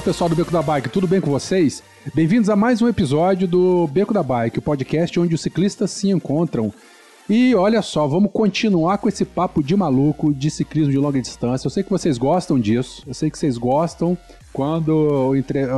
Fala pessoal do Beco da Bike, tudo bem com vocês? Bem-vindos a mais um episódio do Beco da Bike, o podcast onde os ciclistas se encontram. E olha só, vamos continuar com esse papo de maluco de ciclismo de longa distância. Eu sei que vocês gostam disso, eu sei que vocês gostam quando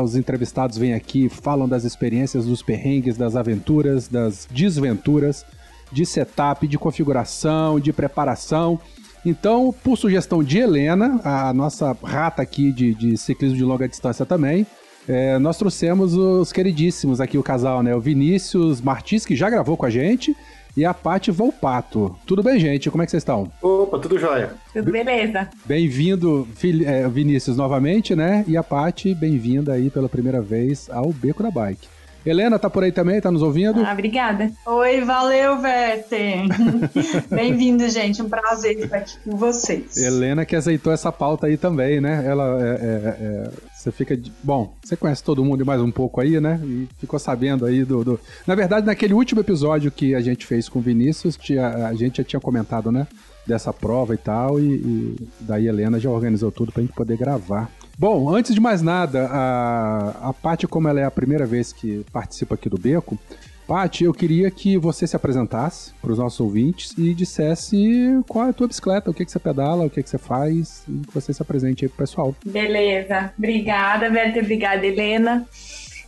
os entrevistados vêm aqui, falam das experiências, dos perrengues, das aventuras, das desventuras, de setup, de configuração, de preparação. Então, por sugestão de Helena, a nossa rata aqui de, de ciclismo de longa distância também, é, nós trouxemos os queridíssimos aqui, o casal, né? O Vinícius Martins, que já gravou com a gente, e a Paty Volpato. Tudo bem, gente? Como é que vocês estão? Opa, tudo jóia. Tudo beleza. Bem-vindo, é, Vinícius, novamente, né? E a Paty, bem-vinda aí pela primeira vez ao Beco da Bike. Helena tá por aí também, tá nos ouvindo? Ah, obrigada. Oi, valeu, Werther. Bem-vindo, gente. Um prazer estar aqui com vocês. Helena que aceitou essa pauta aí também, né? Ela é, é, é, você fica. De... Bom, você conhece todo mundo mais um pouco aí, né? E ficou sabendo aí do, do, Na verdade, naquele último episódio que a gente fez com o Vinícius, tinha, a gente já tinha comentado, né? Dessa prova e tal, e, e daí a Helena já organizou tudo pra gente poder gravar. Bom, antes de mais nada, a, a Paty, como ela é a primeira vez que participa aqui do Beco, Paty, eu queria que você se apresentasse para os nossos ouvintes e dissesse qual é a tua bicicleta, o que, que você pedala, o que, que você faz, e que você se apresente aí pro pessoal. Beleza. Obrigada, Berta. Obrigada, Helena.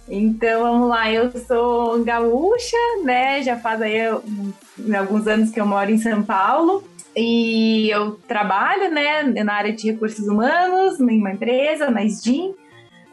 Então, vamos lá. Eu sou gaúcha, né? Já faz aí alguns anos que eu moro em São Paulo. E eu trabalho, né, na área de recursos humanos, em uma empresa, na SDIM.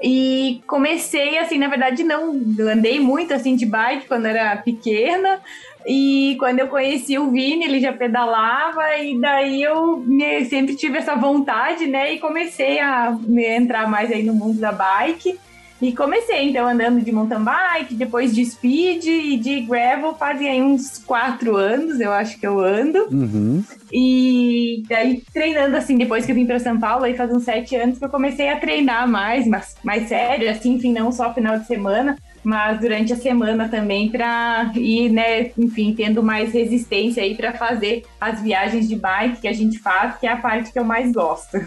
E comecei, assim, na verdade, não andei muito assim de bike quando era pequena. E quando eu conheci o Vini, ele já pedalava, e daí eu sempre tive essa vontade, né? E comecei a entrar mais aí no mundo da bike. E comecei, então, andando de mountain bike, depois de speed e de gravel, fazem aí uns quatro anos, eu acho que eu ando. Uhum. E daí, treinando, assim, depois que eu vim para São Paulo, aí faz uns sete anos que eu comecei a treinar mais, mas mais sério, assim, enfim, não só final de semana, mas durante a semana também para ir, né, enfim, tendo mais resistência aí para fazer as viagens de bike que a gente faz, que é a parte que eu mais gosto.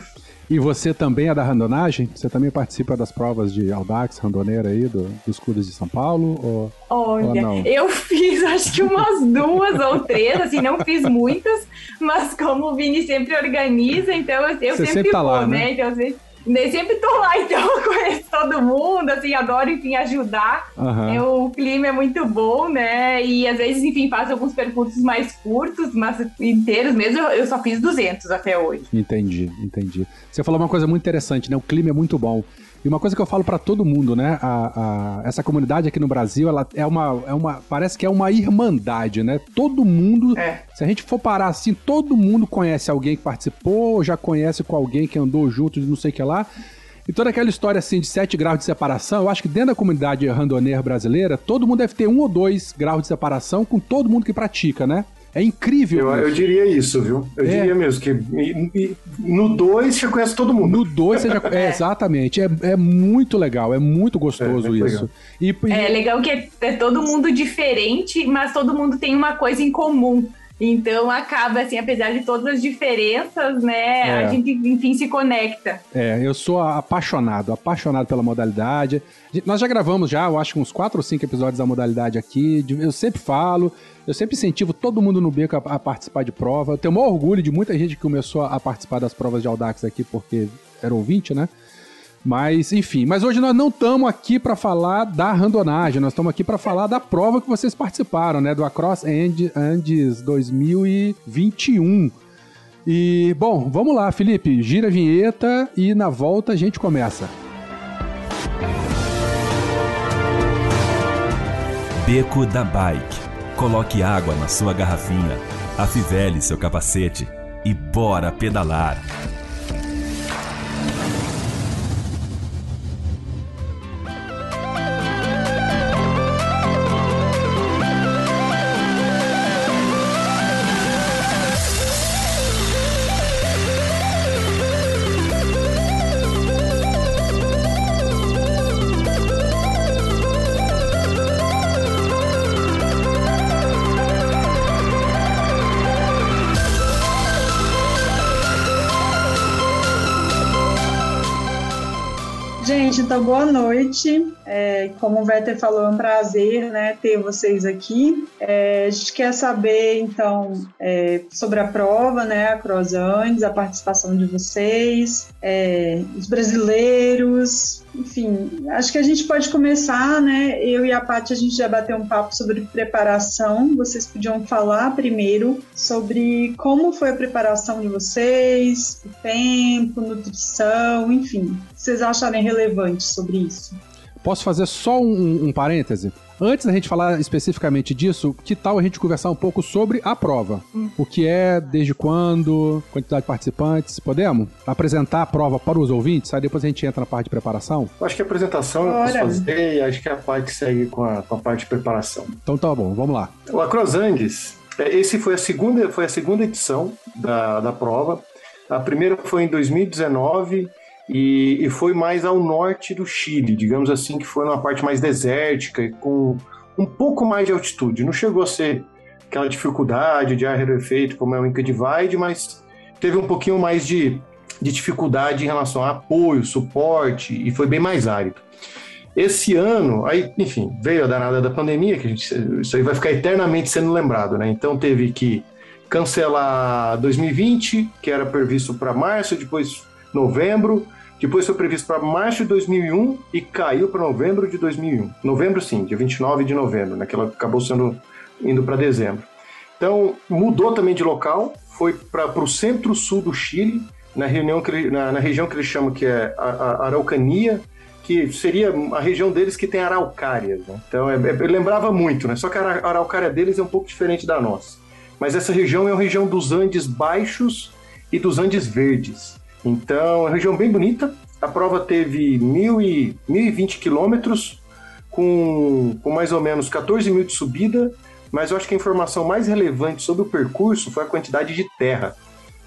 E você também é da randonagem? Você também participa das provas de Audax, randoneira aí, do, dos clubes de São Paulo? Ou, Olha, ou eu fiz acho que umas duas ou três, assim, não fiz muitas, mas como o Vini sempre organiza, então eu, eu sempre, sempre tá vou, lá, né? né? Então, nem sempre tô lá, então eu conheço todo mundo, assim, adoro, enfim, ajudar. Uhum. É, o clima é muito bom, né? E às vezes, enfim, faço alguns percursos mais curtos, mas inteiros mesmo, eu só fiz 200 até hoje. Entendi, entendi. Você falou uma coisa muito interessante, né? O clima é muito bom. E uma coisa que eu falo para todo mundo, né? A, a, essa comunidade aqui no Brasil, ela é uma, é uma. Parece que é uma irmandade, né? Todo mundo. É. Se a gente for parar assim, todo mundo conhece alguém que participou, já conhece com alguém que andou junto de não sei o que lá. E toda aquela história assim de 7 graus de separação, eu acho que dentro da comunidade randoneira brasileira, todo mundo deve ter um ou dois graus de separação com todo mundo que pratica, né? É incrível. Eu, eu diria isso, viu? Eu é. diria mesmo que e, e, no 2 você conhece todo mundo. No 2 você já é, Exatamente. É, é muito legal, é muito gostoso é, isso. E, e... É legal que é, é todo mundo diferente, mas todo mundo tem uma coisa em comum. Então acaba assim, apesar de todas as diferenças, né, é. a gente enfim se conecta. É, eu sou apaixonado, apaixonado pela modalidade. Nós já gravamos já, eu acho uns quatro ou cinco episódios da modalidade aqui. Eu sempre falo, eu sempre incentivo todo mundo no beco a, a participar de prova. Eu tenho o maior orgulho de muita gente que começou a participar das provas de Audax aqui porque era ouvinte, né? Mas, enfim, mas hoje nós não estamos aqui para falar da randonagem, nós estamos aqui para falar da prova que vocês participaram, né, do Across Andes 2021. E, bom, vamos lá, Felipe, gira a vinheta e na volta a gente começa. Beco da Bike. Coloque água na sua garrafinha, afivele seu capacete e bora pedalar. Gente, então boa noite. É, como o Werther falou, é um prazer né, ter vocês aqui. É, a gente quer saber, então, é, sobre a prova, né, a Crosandes, a participação de vocês, é, os brasileiros, enfim, acho que a gente pode começar, né? Eu e a Paty, a gente já bateu um papo sobre preparação. Vocês podiam falar primeiro sobre como foi a preparação de vocês, o tempo, nutrição, enfim. Vocês acharem relevante sobre isso? Posso fazer só um, um parêntese? Antes da gente falar especificamente disso, que tal a gente conversar um pouco sobre a prova? Hum. O que é, desde quando, quantidade de participantes? Podemos apresentar a prova para os ouvintes? Aí depois a gente entra na parte de preparação? Acho que a apresentação Ora. eu posso fazer e acho que a parte segue com a, com a parte de preparação. Então tá bom, vamos lá. O Acrosangues, é, esse foi a segunda, foi a segunda edição da, da prova. A primeira foi em 2019 e, e, foi mais ao norte do Chile, digamos assim, que foi numa parte mais desértica com um pouco mais de altitude. Não chegou a ser aquela dificuldade de ar efeito como é o Inca Divide, mas teve um pouquinho mais de, de dificuldade em relação a apoio, suporte e foi bem mais árido. Esse ano, aí, enfim, veio a danada da pandemia, que gente, isso aí vai ficar eternamente sendo lembrado, né? Então teve que cancelar 2020, que era previsto para março, depois novembro, depois foi previsto para março de 2001 e caiu para novembro de 2001. Novembro, sim, dia 29 de novembro, né, que ela acabou sendo indo para dezembro. Então, mudou também de local, foi para o centro-sul do Chile, na, reunião que, na, na, região que eles chamam que é a, a Araucania, que seria a região deles que tem araucárias. Né? Então, é, é, lembrava muito, né? só que a araucária deles é um pouco diferente da nossa. Mas essa região é uma região dos Andes baixos e dos Andes verdes. Então, é uma região bem bonita. A prova teve mil e, 1.020 quilômetros, com, com mais ou menos 14 mil de subida, mas eu acho que a informação mais relevante sobre o percurso foi a quantidade de terra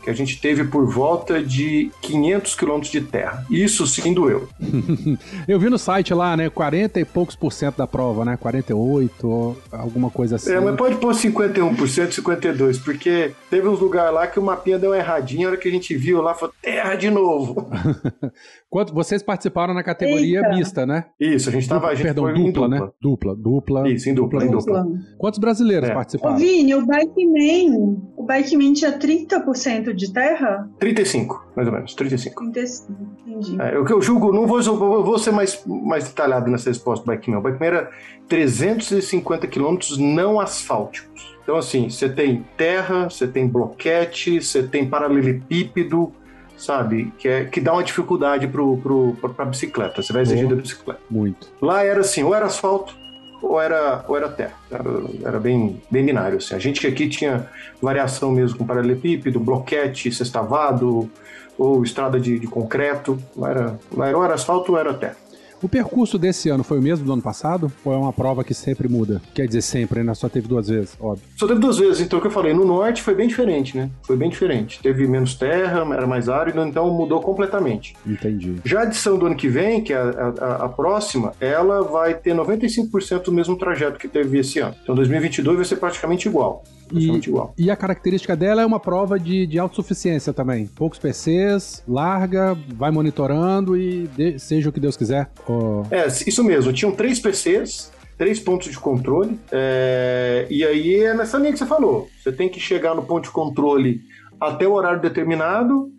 que a gente teve por volta de 500 quilômetros de terra. Isso sim doeu. Eu vi no site lá, né, 40 e poucos por cento da prova, né, 48, alguma coisa assim. É, mas pode pôr 51%, 52%, porque teve uns lugares lá que o mapinha deu uma erradinha, a hora que a gente viu lá, falou, terra de novo. Quanto, vocês participaram na categoria Eita. mista, né? Isso, a gente estava... Perdão, dupla, dupla, né? Dupla, dupla. Isso, em dupla, dupla. em dupla. Quantos brasileiros é. participaram? Ô, Vini, o Bikeman, o Bikeman tinha 30% de terra? 35, mais ou menos, 35. 35, entendi. É, o que eu julgo, não vou, vou ser mais, mais detalhado nessa resposta do Bikeman. O Bikeman era 350 quilômetros não asfálticos. Então, assim, você tem terra, você tem bloquete, você tem paralelepípedo, sabe? Que, é, que dá uma dificuldade pro, pro, pra bicicleta. Você vai exigir oh, da bicicleta. Muito. Lá era assim, ou era asfalto, ou era, ou era terra. Era, era bem, bem binário. Assim. A gente aqui tinha variação mesmo com paralelepípedo, bloquete, sextavado, ou estrada de, de concreto. Lá era, lá era ou era asfalto ou era terra. O percurso desse ano foi o mesmo do ano passado? Ou é uma prova que sempre muda? Quer dizer, sempre, né? Só teve duas vezes, óbvio. Só teve duas vezes, então o que eu falei, no norte foi bem diferente, né? Foi bem diferente. Teve menos terra, era mais árido, então mudou completamente. Entendi. Já a edição do ano que vem, que é a, a, a próxima, ela vai ter 95% do mesmo trajeto que teve esse ano. Então 2022 vai ser praticamente igual. E, igual. e a característica dela é uma prova de, de autossuficiência também. Poucos PCs, larga, vai monitorando e de, seja o que Deus quiser. Oh. É, isso mesmo. Tinham três PCs, três pontos de controle. É, e aí é nessa linha que você falou. Você tem que chegar no ponto de controle até o horário determinado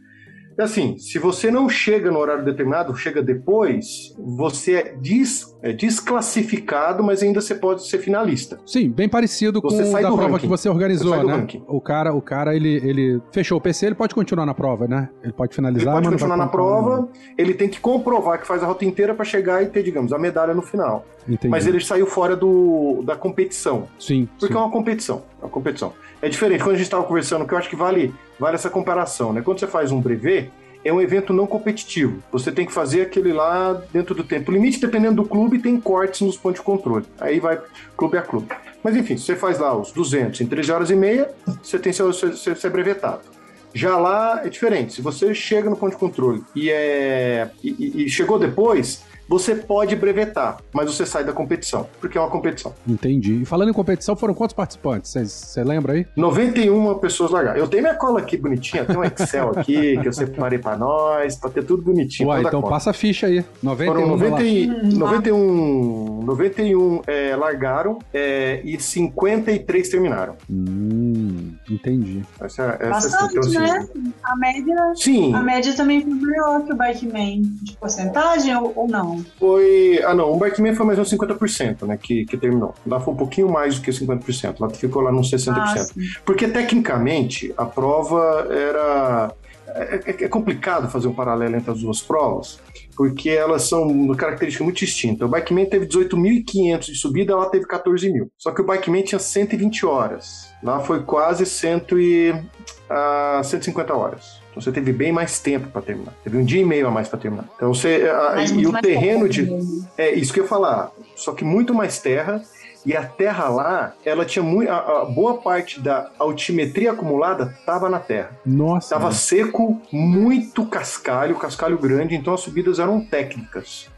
é assim, se você não chega no horário determinado, chega depois, você é, des, é desclassificado, mas ainda você pode ser finalista. Sim, bem parecido você com a prova ranking. que você organizou, você né? O cara, o cara ele, ele fechou o PC, ele pode continuar na prova, né? Ele pode finalizar, ele pode continuar na prova, ele tem que comprovar que faz a rota inteira para chegar e ter, digamos, a medalha no final. Entendi. Mas ele saiu fora do, da competição. Sim. Porque sim. é uma competição. É uma competição. É diferente. Quando a gente estava conversando, que eu acho que vale, vale essa comparação, né? Quando você faz um brevet, é um evento não competitivo. Você tem que fazer aquele lá dentro do tempo limite, dependendo do clube, tem cortes nos pontos de controle. Aí vai clube a clube. Mas enfim, você faz lá os 200 em 13 horas e meia, você tem seu, seu, seu, seu brevetado. Já lá é diferente. Se você chega no ponto de controle e, é, e, e chegou depois, você pode brevetar, mas você sai da competição, porque é uma competição. Entendi. E falando em competição, foram quantos participantes? Você lembra aí? 91 pessoas largaram. Eu tenho minha cola aqui bonitinha, tem um Excel aqui que eu separei pra nós, pra ter tudo bonitinho. Ué, então passa a ficha aí. 91 Foram 90, e- 91, 91 é, largaram é, e 53 terminaram. Hum, entendi. Essa, essa Bastante, então, assim, né? A média, Sim, a média também foi maior que o Bikeman de porcentagem ou, ou não? Foi. Ah, não, o Barkman foi mais uns 50%, né? Que, que terminou. Lá foi um pouquinho mais do que 50%. Lá ficou lá nos 60%. Ah. Porque tecnicamente a prova era. É, é- é complicado fazer um paralelo entre as duas provas, porque elas são uma característica muito distinta. O Bikeman teve 18.500 de subida, lá teve 14 mil. Só que o Bikeman tinha 120 horas. Lá foi quase 100 e, ah, 150 horas. Então você teve bem mais tempo para terminar. Teve um dia e meio a mais para terminar. Então você. Mas e o terreno de. mesmo. É isso que eu ia falar. Só que muito mais terra. E a terra lá, ela tinha muito. A, a boa parte da altimetria acumulada estava na terra. Nossa. Tava seco, muito cascalho, cascalho grande, então as subidas eram técnicas.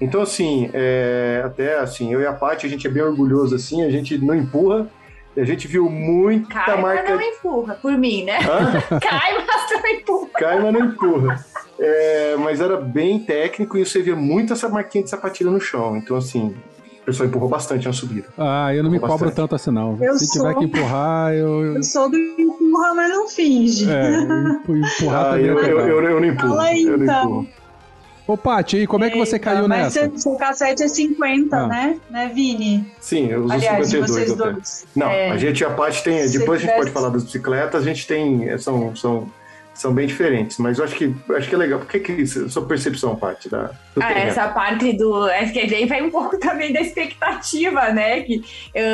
Então, assim, é, até assim, eu e a Paty, a gente é bem orgulhoso assim, a gente não empurra, a gente viu muita Cai, marca. mas não empurra, por mim, né? Hã? Cai, mas não empurra. Cai, mas não empurra. É, mas era bem técnico e você via muito essa marquinha de sapatilha no chão. Então, assim, o pessoal empurrou bastante na subida. Ah, eu não me Bastante. cobro tanto assim, não. Eu Se tiver sou- que empurrar, eu. eu- Eu sou do empurra, mas não finge. É, empu- empurrar Ah, também é eu, eu, eu, eu não empurro. Fala aí, eu não então. Ô, Paty, e como é que você Eita, caiu mas nessa? Seu, seu cassete é 50, Ah. né? Né, Vini? Sim, eu uso Aliás, de 52 vocês até. dois. Não, É. a gente, a parte tem. Depois a gente pode falar das bicicletas, a gente tem. é, São, são, são bem diferentes, mas eu acho que, acho que é legal. Por que, que isso, sua percepção, Paty, da, do Ah, essa parte do. Daí vai um pouco também da expectativa, né? Que eu,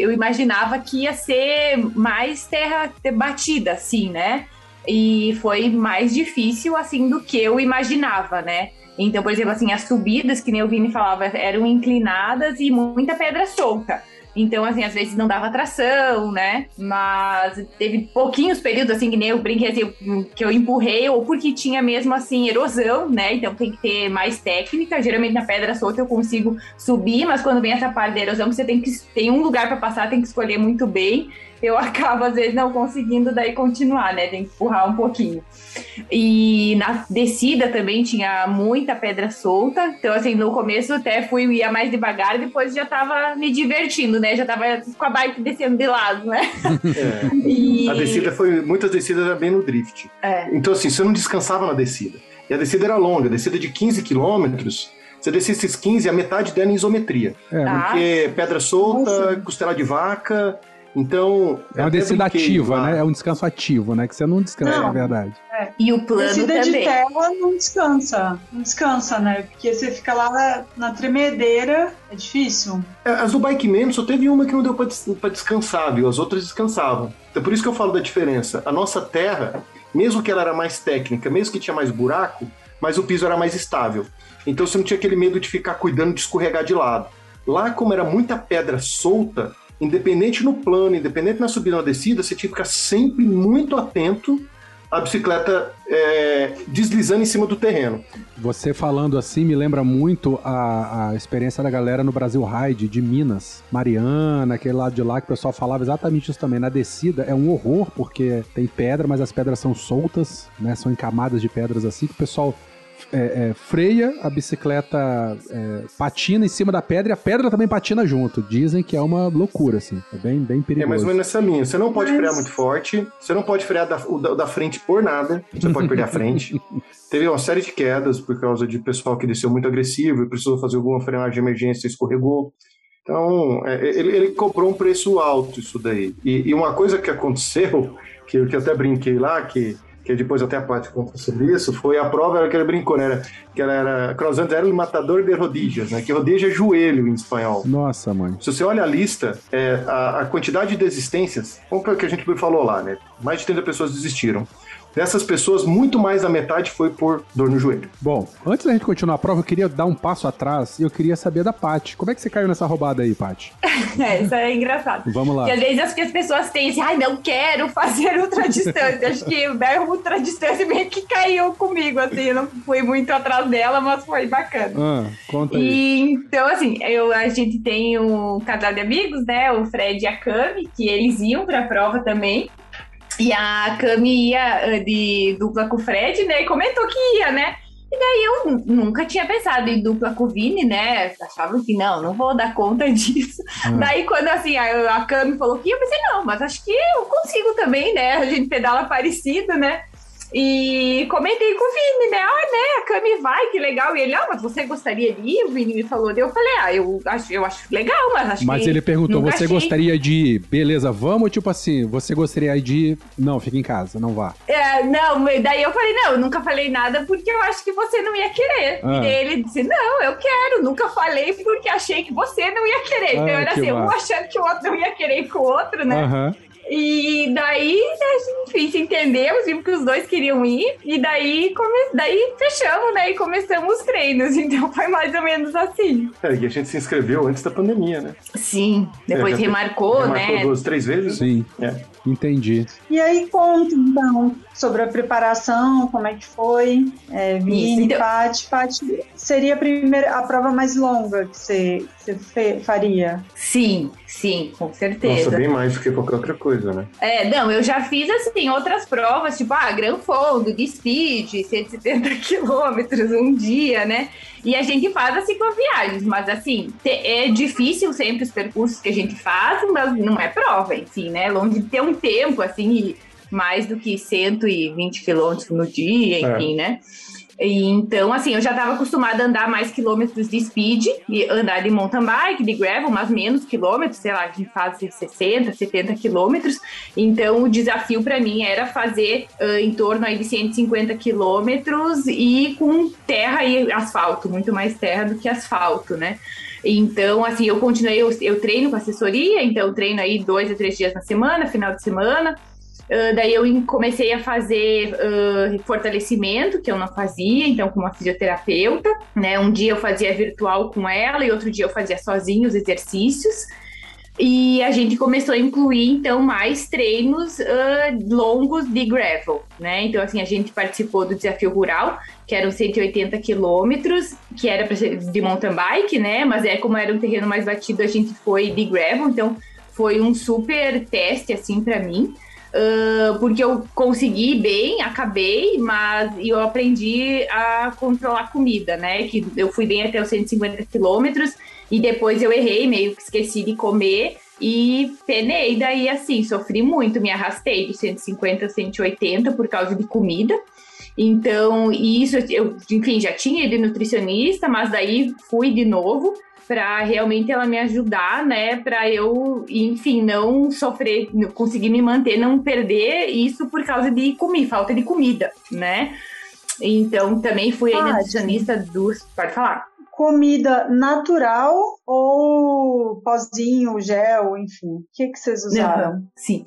eu imaginava que ia ser mais terra batida, assim, né? E foi mais difícil, assim, do que eu imaginava, né? Então, por exemplo, assim, as subidas, que nem o Vini falava, eram inclinadas e muita pedra solta. Então, assim, às vezes não dava tração, né? Mas teve pouquinhos períodos, assim, que nem eu brinquei, assim, que eu empurrei, ou porque tinha mesmo, assim, erosão, né? Então tem que ter mais técnica. Geralmente na pedra solta eu consigo subir, mas quando vem essa parte da erosão, você tem que tem um lugar para passar, tem que escolher muito bem. Eu acabo, às vezes, não conseguindo daí continuar, né? Tem que empurrar um pouquinho. E na descida também tinha muita pedra solta. Então, assim, no começo até fui ia mais devagar, depois já tava me divertindo, né? Já tava com a bike descendo de lado, né? É. E... A descida foi. Muitas descidas eram bem no drift. É. Então, assim, você não descansava na descida. E a descida era longa, a descida de 15 quilômetros. Você descia esses 15, a metade dela em isometria. É, Tá. Porque pedra solta, Nossa. costela de vaca. Então. é uma descida ativa, lá. né? É um descanso ativo, né? Que você não descansa, Não. na verdade. E o plano Descida de também. terra não descansa. Não descansa, né? Porque você fica lá na, na tremedeira, é difícil. É, As do Bike Man só teve uma que não deu pra des- pra descansar, viu? As outras descansavam. Então por isso que eu falo da diferença. A nossa terra, mesmo que ela era mais técnica, mesmo que tinha mais buraco, mas o piso era mais estável. Então você não tinha aquele medo de ficar cuidando de escorregar de lado. Lá, como era muita pedra solta, independente no plano, independente na subida ou na descida, você tinha que ficar sempre muito atento à bicicleta é, deslizando em cima do terreno. Você falando assim me lembra muito a, a experiência da galera no Brasil Ride de Minas, Mariana, aquele lado de lá que o pessoal falava exatamente isso também. Na descida é um horror porque tem pedra, mas as pedras são soltas, né? São em camadas de pedras assim que o pessoal é, é, freia, a bicicleta é, patina em cima da pedra e a pedra também patina junto. Dizem que é uma loucura, assim. É bem, bem É perigoso. mais ou menos nessa linha. Você não pode Mas- frear muito forte, você não pode frear da, o da, da frente por nada, você pode perder a frente. Teve uma série de quedas por causa de pessoal que desceu muito agressivo e precisou fazer alguma frenagem de emergência e escorregou. Então, é, ele, ele cobrou um preço alto isso daí. E, e uma coisa que aconteceu, que, que eu até brinquei lá, que, que depois até a parte conta sobre isso, foi a prova era que ele brincou, né? Era, que ela era, Cruzando era o matador de rodillas, né? Que rodilha é joelho em espanhol. Nossa, mãe. Se você olha a lista, é, a, a quantidade de desistências, como que a gente falou lá, né? Mais de 30 pessoas desistiram. Dessas pessoas, muito mais da metade foi por dor no joelho. Bom, antes da gente continuar a prova, eu queria dar um passo atrás e eu queria saber da Paty. Como é que você caiu nessa roubada aí, Paty? É, isso é engraçado. Vamos lá. Porque às vezes acho que as pessoas têm assim, ai, não quero fazer ultra distância. Acho que é ultra distância meio que caiu comigo, assim, eu não fui muito atrás dela, mas foi bacana. Ah, conta aí. E, então, assim, eu, a gente tem um casal de amigos, né? O Fred e a Cami, que eles iam pra prova também. E a Cami ia uh, de dupla com o Fred, né? E comentou que ia, né? E daí eu nunca tinha pensado em dupla com o Vini, né? Achava que não, não vou dar conta disso. Hum. Daí quando assim, a, a Cami falou que ia, eu pensei, não, mas acho que eu consigo também, né? A gente pedala parecido, né? E comentei com o Vini, né? Ah, né? A Cami vai, que legal. E ele, ah, mas você gostaria de ir? O Vini me falou. Eu falei, ah, eu acho, eu acho legal, mas acho mas que. Ele perguntou, você achei... gostaria de ir? Beleza, vamos? Tipo assim, você gostaria de ir? Não, fica em casa, não vá. É, não, daí eu falei, não, eu nunca falei nada porque eu acho que você não ia querer. Ah. E ele disse, não, eu quero, nunca falei porque achei que você não ia querer. Então ah, era assim, um achando que o outro não ia querer ir com o outro, né? Aham. E daí, enfim, se entendemos, vimos que os dois queriam ir, e daí, come... daí fechamos, né? E começamos os treinos. Então foi mais ou menos assim. É, e a gente se inscreveu antes da pandemia, né? Sim, depois é, remarcou, remarcou, né? Remarcou duas, três vezes? Sim. É. Entendi. E aí, conta então sobre a preparação, como é que foi. É, Vini, então... Paty. Paty, seria a, primeira, a prova mais longa que você, você faria? Sim, sim, com certeza. Nossa, bem mais do que qualquer outra coisa, né? É, não, eu já fiz, assim, outras provas, tipo, ah, Gran Fondo, de Speed, 170 quilômetros um dia, né? E a gente faz as cicloviagens, mas assim, é difícil sempre os percursos que a gente faz, mas não é prova, enfim, né? Longe de ter um tempo, assim, mais do que 120 quilômetros no dia, enfim, é. né? E, então, assim, eu já estava acostumada a andar mais quilômetros de speed, e andar de mountain bike, de gravel, mas menos quilômetros, sei lá, gente faz 60, 70 quilômetros. Então, o desafio para mim era fazer uh, em torno aí de 150 quilômetros e com terra e asfalto, muito mais terra do que asfalto, né? Então, assim, eu continuei, eu, eu treino com assessoria, então treino aí dois a três dias na semana, final de semana. Uh, daí eu comecei a fazer uh, fortalecimento, que eu não fazia, então com uma fisioterapeuta, né? Um dia eu fazia virtual com ela e outro dia eu fazia sozinho os exercícios. E a gente começou a incluir, então, mais treinos uh, longos de gravel, né? Então, assim, a gente participou do Desafio Rural, que eram 180 quilômetros, que era de mountain bike, né? Mas é como era um terreno mais batido, a gente foi de gravel, então foi um super teste, assim, para mim. Uh, porque eu consegui bem, acabei, mas eu aprendi a controlar comida, né? Que eu fui bem até os 150 quilômetros e depois eu errei, meio que esqueci de comer e penei. Daí, assim, sofri muito, me arrastei de 150 a 180 por causa de comida. Então, isso, eu, enfim, já tinha ido nutricionista, mas daí fui de novo para realmente ela me ajudar, né, para eu, enfim, não sofrer, conseguir me manter, não perder isso por causa de comer, falta de comida, né? Então também fui ah, nutricionista dos, pode falar comida natural ou pozinho, gel, enfim? O que, que vocês usaram? Não, sim.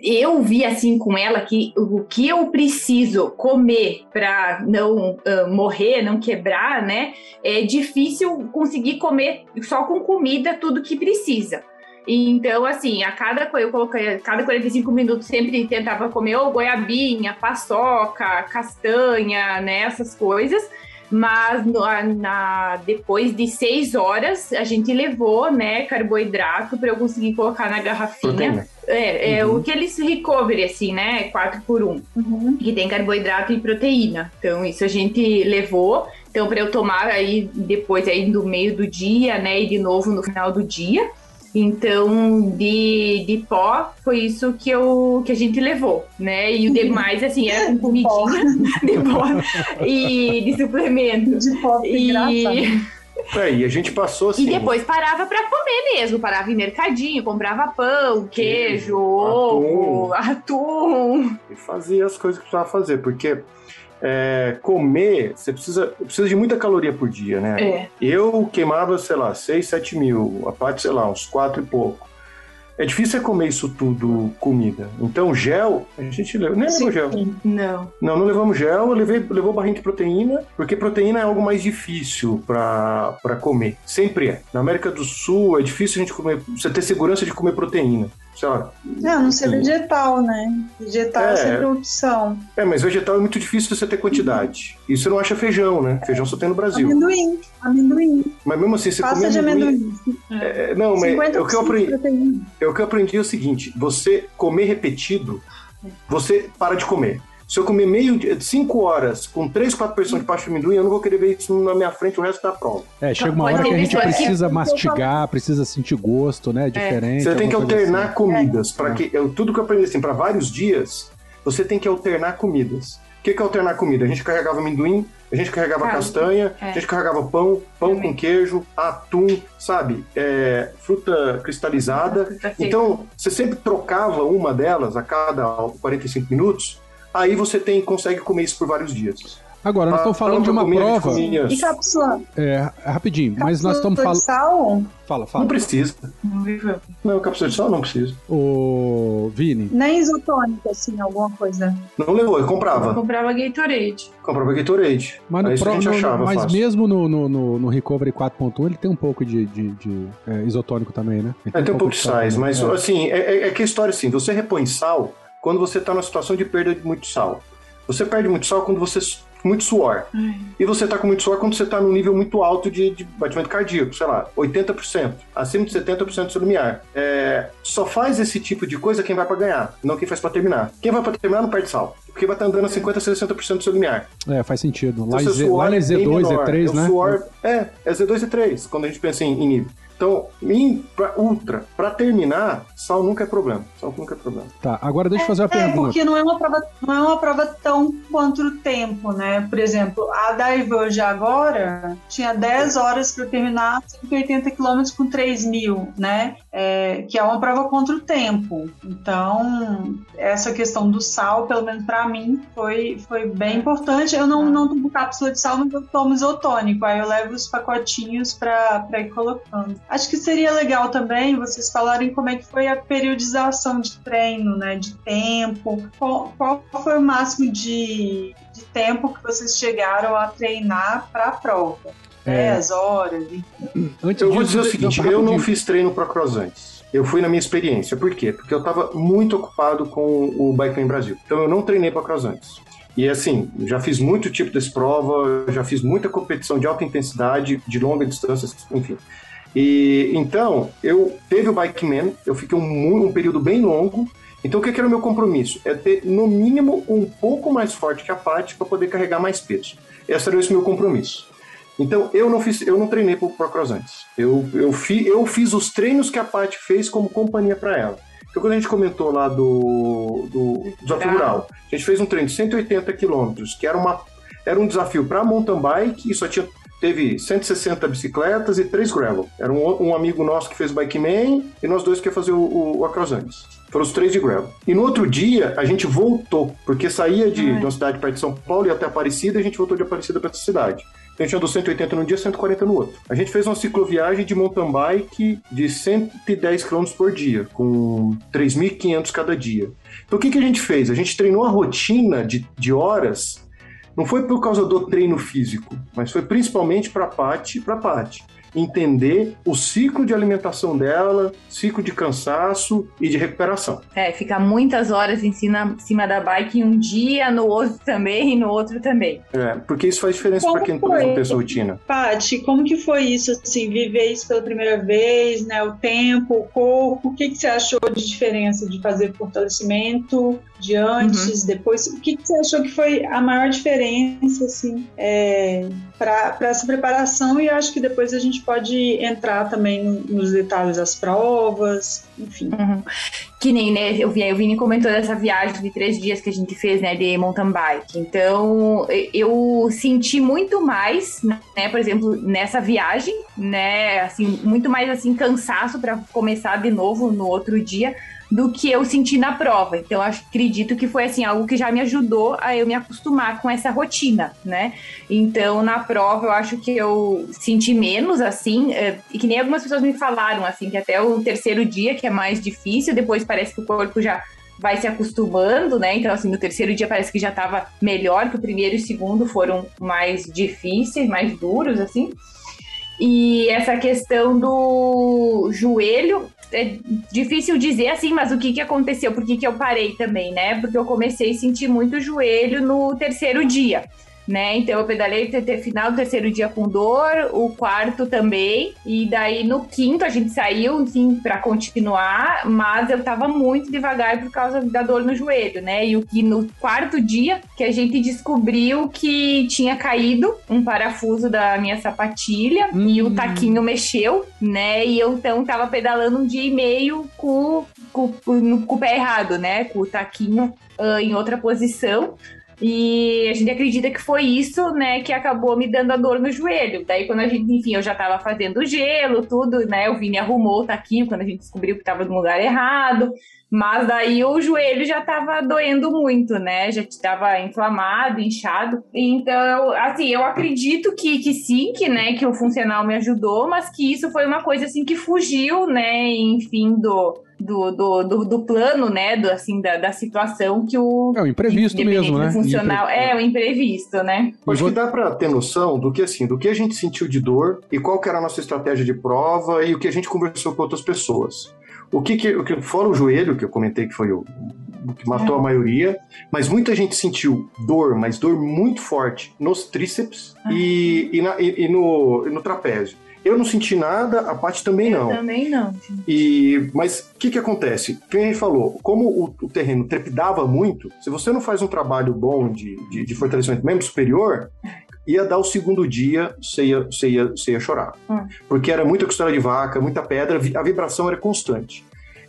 Eu vi assim com ela que o que eu preciso comer para não uh, morrer, não quebrar, né? É difícil conseguir comer só com comida tudo que precisa. Então, assim, a cada eu coloquei, a cada 45 minutos sempre tentava comer ou goiabinha, paçoca, castanha, né, essas coisas mas na, depois de seis horas a gente levou né carboidrato para eu conseguir colocar na garrafinha. É, é uhum. o que eles recovery assim né 4 por 1 uhum. que tem carboidrato e proteína. Então isso a gente levou. Então para eu tomar aí depois aí do meio do dia né e de novo no final do dia então, de, de pó, foi isso que, eu, que a gente levou, né? E o demais, assim, era com comidinha de pó e de suplemento. De pó, e... É, e a gente passou assim. E depois parava para comer mesmo, parava em mercadinho, comprava pão, queijo, queijo ovo, atum. atum. E fazia as coisas que precisava fazer, porque é, comer, você precisa, precisa de muita caloria por dia, né? É. Eu queimava, sei lá, 6, 7 mil, a parte, sei lá, uns 4 e pouco. É difícil comer isso tudo comida. Então, gel, a gente levou. Nem levou gel. Não. Não, não levamos gel, eu levei, levou barrinha de proteína, porque proteína é algo mais difícil para comer. Sempre é. Na América do Sul é difícil a gente comer, você ter segurança de comer proteína. Lá. Não, não ser vegetal, né? Vegetal é, É. sempre opção. É, mas vegetal é muito difícil você ter quantidade. E você não acha feijão, né? Feijão só tem no Brasil. Amendoim, amendoim. Mas mesmo assim, você Pasta come de amendoim. amendoim. É, não, mas 50% o que, eu aprendi, é o que eu aprendi é o seguinte: você comer repetido, você para de comer. Se eu comer meio dia, cinco horas com três, quatro porções de pasta de amendoim, eu não vou querer ver isso na minha frente o resto da prova. É, chega uma pode hora que a gente precisa mastigar, precisa sentir gosto, né? Diferente. Você tem que alternar assim. comidas. para que eu, tudo que eu aprendi assim, para vários dias, você tem que alternar comidas. O que, que é alternar comida? A gente carregava amendoim, a gente carregava Ah, castanha, é. a gente carregava pão, pão Também. com queijo, atum, sabe? É, fruta cristalizada. Então, você sempre trocava uma delas a cada 45 minutos, aí você tem consegue comer isso por vários dias. Agora, nós estamos falando de uma prova. E cápsula? É, rapidinho, mas nós estamos cápsula de falando. sal? Fala, Não fala. precisa. Não, cápsula de sal não precisa. Ô, Vini, Nem isotônica, assim, alguma coisa. Não levou, eu Eu comprava. comprava Gatorade. Comprava Gatorade. mas, no é isso pro- que a gente no- achava mas fácil. mesmo no, no, no- no Recovery 4.1 ele tem um pouco de, de- de, é, isotônico também, né? Ele É, tem um pouco de sais, também. mas É. assim, é, é- é que a história assim, você repõe sal quando você está numa situação de perda de muito sal. Você perde muito sal quando você muito suor. E você está com muito suor quando você está num nível muito alto de, de batimento cardíaco, sei lá, 80%, acima de 70% do seu limiar. É, só faz esse tipo de coisa quem vai para ganhar, não quem faz para terminar. Quem vai para terminar não perde sal, porque vai estar andando a 50, 60% do seu limiar. É, faz sentido. Lá, Então, em seu Z- lá é bem Z2, menor. Z3, O né? Suor, é, é Z2 e Z3, quando a gente pensa em, em nível. Então, em, pra ultra, para terminar, sal nunca é problema. Sal nunca é problema. Tá, agora deixa eu fazer uma É, pergunta. porque não é uma prova, não é uma prova tão quanto o tempo, né? Por exemplo, a da Ivange agora tinha 10 horas para terminar 180 quilômetros com 3 mil, né? É, que é uma prova contra o tempo. Então, essa questão do sal, pelo menos para mim, foi, foi bem importante. Eu não, não tomo cápsula de sal, mas eu tomo isotônico. Aí eu levo os pacotinhos para ir colocando. Acho que seria legal também vocês falarem como é que foi a periodização de treino, né? De tempo. Qual, qual foi o máximo de, de tempo que vocês chegaram a treinar para a prova? É. 10 horas? Antes Eu vou dizer o de- seguinte, eu não fiz treino para cross antes. Eu fui na minha experiência. Por quê? Porque eu estava muito ocupado com o Bikeman Brasil. Então eu não treinei para cross antes. E assim, já fiz muito tipo desse prova, já fiz muita competição de alta intensidade, de longa distância, enfim. E então, eu teve o Bikeman, eu fiquei um, um período bem longo. Então, o que, que era o meu compromisso? É ter, no mínimo, um pouco mais forte que a Paty para poder carregar mais peso. Esse era esse meu compromisso. Então, eu não fiz, eu não treinei pro Procross antes. Eu, eu, fi, eu fiz os treinos que a Paty fez como companhia para ela. Então, quando a gente comentou lá do, do desafio rural, a gente fez um treino de 180 quilômetros, que era, uma, era um desafio para mountain bike e só tinha teve 160 bicicletas e 3 gravel. Era um, um amigo nosso que fez o Bike Man e nós dois que ia fazer o, o, o. Foram os três de gravel. E no outro dia, a gente voltou, porque saía de, de uma cidade perto de São Paulo e até Aparecida, e a gente voltou de Aparecida para essa cidade. Então a gente andou 180 num dia, 140 no outro. A gente fez uma cicloviagem de mountain bike de 110 km por dia, com 3.500 cada dia. Então o que, que a gente fez? A gente treinou a rotina de, de horas, não foi por causa do treino físico, mas foi principalmente para a Paty, para Paty entender o ciclo de alimentação dela, ciclo de cansaço e de recuperação. É, fica muitas horas em cima, cima da bike em um dia, no outro também, e no outro também. É, porque isso faz diferença para quem por Como exemplo, foi? tem essa rotina. Paty, como que foi isso, assim, viver isso pela primeira vez, né? O tempo, o corpo, o que, que você achou de diferença de fazer fortalecimento de antes, depois? O que, que você achou que foi a maior diferença, assim, é, para essa preparação? E acho que depois a gente pode entrar também nos detalhes das provas, enfim. Que nem, né, eu vi, o Vini comentou dessa viagem de três dias que a gente fez, né, de mountain bike. Então, eu senti muito mais, né, por exemplo, nessa viagem, né, assim, muito mais, assim, cansaço para começar de novo no outro dia do que eu senti na prova. Então, acredito que foi, assim, algo que já me ajudou a eu me acostumar com essa rotina, né. Então, na prova, eu acho que eu senti menos, assim, é, e que nem algumas pessoas me falaram, assim, que até o terceiro dia, que é mais difícil, depois parece que o corpo já vai se acostumando, né? Então, assim, no terceiro dia parece que já estava melhor, que o primeiro e o segundo foram mais difíceis, mais duros, assim. E essa questão do joelho, é difícil dizer assim, mas o que, que aconteceu? Por que, que eu parei também, né? Porque eu comecei a sentir muito joelho no terceiro dia né? Então eu pedalei até final do terceiro dia com dor, o quarto também, e daí no quinto a gente saiu, enfim, para continuar, mas eu tava muito devagar por causa da dor no joelho, né? E o que no quarto dia que a gente descobriu que tinha caído um parafuso da minha sapatilha hum. e o hum. taquinho mexeu, né? E eu então tava pedalando um dia e meio com, com, com o pé errado, né? Com o taquinho uh, em outra posição. E a gente acredita que foi isso, né, que acabou me dando a dor no joelho. Daí, quando a gente, enfim, eu já tava fazendo gelo, tudo, né, o Vini arrumou o taquinho quando a gente descobriu que tava no lugar errado. Mas daí o joelho já tava doendo muito, né, já estava inflamado, inchado. Então, assim, eu acredito que, que sim, que, né, que o funcional me ajudou, mas que isso foi uma coisa, assim, que fugiu, né, enfim, do do, do, do, do, plano, né, do, assim, da, da situação que o... É o imprevisto mesmo, né? Funcional, Impre... É, o imprevisto, né? Acho que dá para ter noção do que, assim, do que a gente sentiu de dor e qual que era a nossa estratégia de prova e o que a gente conversou com outras pessoas. O que, que, o que fora o joelho, que eu comentei que foi o, o que matou é. a maioria, mas muita gente sentiu dor, mas dor muito forte nos tríceps ah. e, e, na, e, e, no, e no trapézio. Eu não senti nada, a parte também não. Eu também não. E, mas o que, que acontece? Quem a gente falou, como o, o, terreno trepidava muito, se você não faz um trabalho bom de, de, de fortalecimento membro superior, ia dar o segundo dia, você ia, você ia, você ia chorar. Hum. Porque era muita costela de vaca, muita pedra, a vibração era constante.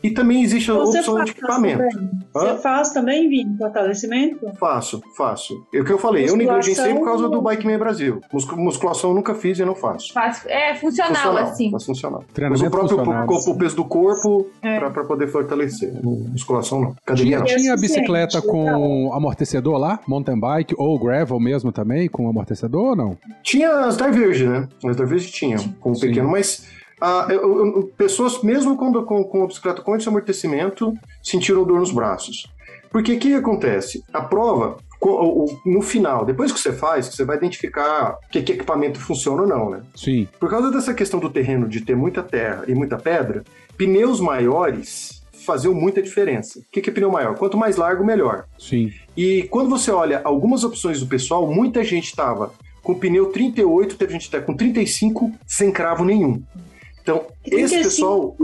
E também existe a Você opção de equipamento. Você faz também, Vini, fortalecimento? Faço, faço. É o que eu falei, musculação... eu negligenciei por causa do Bike Man Brasil. Musculação eu nunca fiz e não faço. Faz, é funcional, funcional assim. Faz funcional. Uso o próprio corpo, o peso do corpo é. para poder fortalecer. Musculação não. Academia tinha, não. Tinha bicicleta com amortecedor lá? Mountain bike ou gravel mesmo também, com amortecedor ou não? Tinha as Diverge, né? As Diverge tinham, com um pequeno, mas ah, eu, eu, pessoas, mesmo com, com, com a bicicleta com esse amortecimento, sentiram dor nos braços. Porque o que acontece? A prova, no final, depois que você faz, você vai identificar que, que equipamento funciona ou não, né? Sim. Por causa dessa questão do terreno de ter muita terra e muita pedra, pneus maiores faziam muita diferença. O que, que é pneu maior? Quanto mais largo, melhor. Sim. E quando você olha algumas opções do pessoal, muita gente estava com pneu 38, teve gente até com 35 sem cravo nenhum. Então, esse pessoal.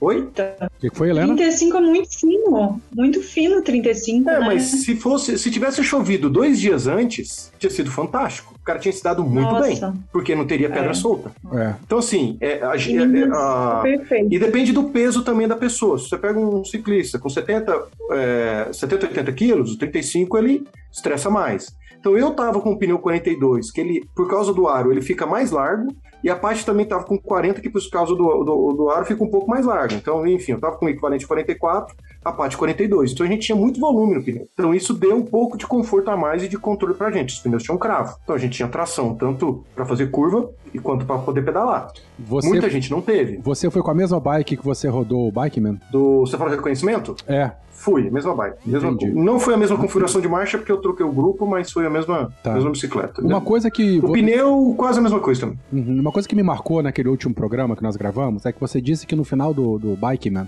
Oi? O que foi, Helena? 35 é muito fino. Muito fino, 35. É, né? mas se fosse, se tivesse chovido dois dias antes, tinha sido fantástico. O cara tinha se dado muito Nossa. bem, porque não teria pedra é. solta. É. Então, assim, é, a, é, a, e depende do peso também da pessoa. Se você pega um ciclista com 70, é, 70 80 quilos, o 35 ele estressa mais. Então eu tava com o pneu 42, que ele, por causa do aro, ele fica mais largo, e a parte também estava com 40, que por causa do, do, do aro fica um pouco mais larga. Então, enfim, eu estava com o equivalente 44, a parte 42. Então a gente tinha muito volume no pneu. Então isso deu um pouco de conforto a mais e de controle pra gente. Os pneus tinham cravo. Então a gente tinha tração tanto para fazer curva e quanto para poder pedalar. Você, Muita gente não teve. Você foi com a mesma bike que você rodou o Bikeman? Do, você fala reconhecimento? É. Fui, mesma bike. Mesma, não foi a mesma configuração de marcha porque eu troquei o grupo, mas foi a mesma, tá. mesma bicicleta. Uma coisa que. O pneu, quase a mesma coisa também. Uhum. Uma coisa que me marcou naquele último programa que nós gravamos é que você disse que no final do, do Bikeman.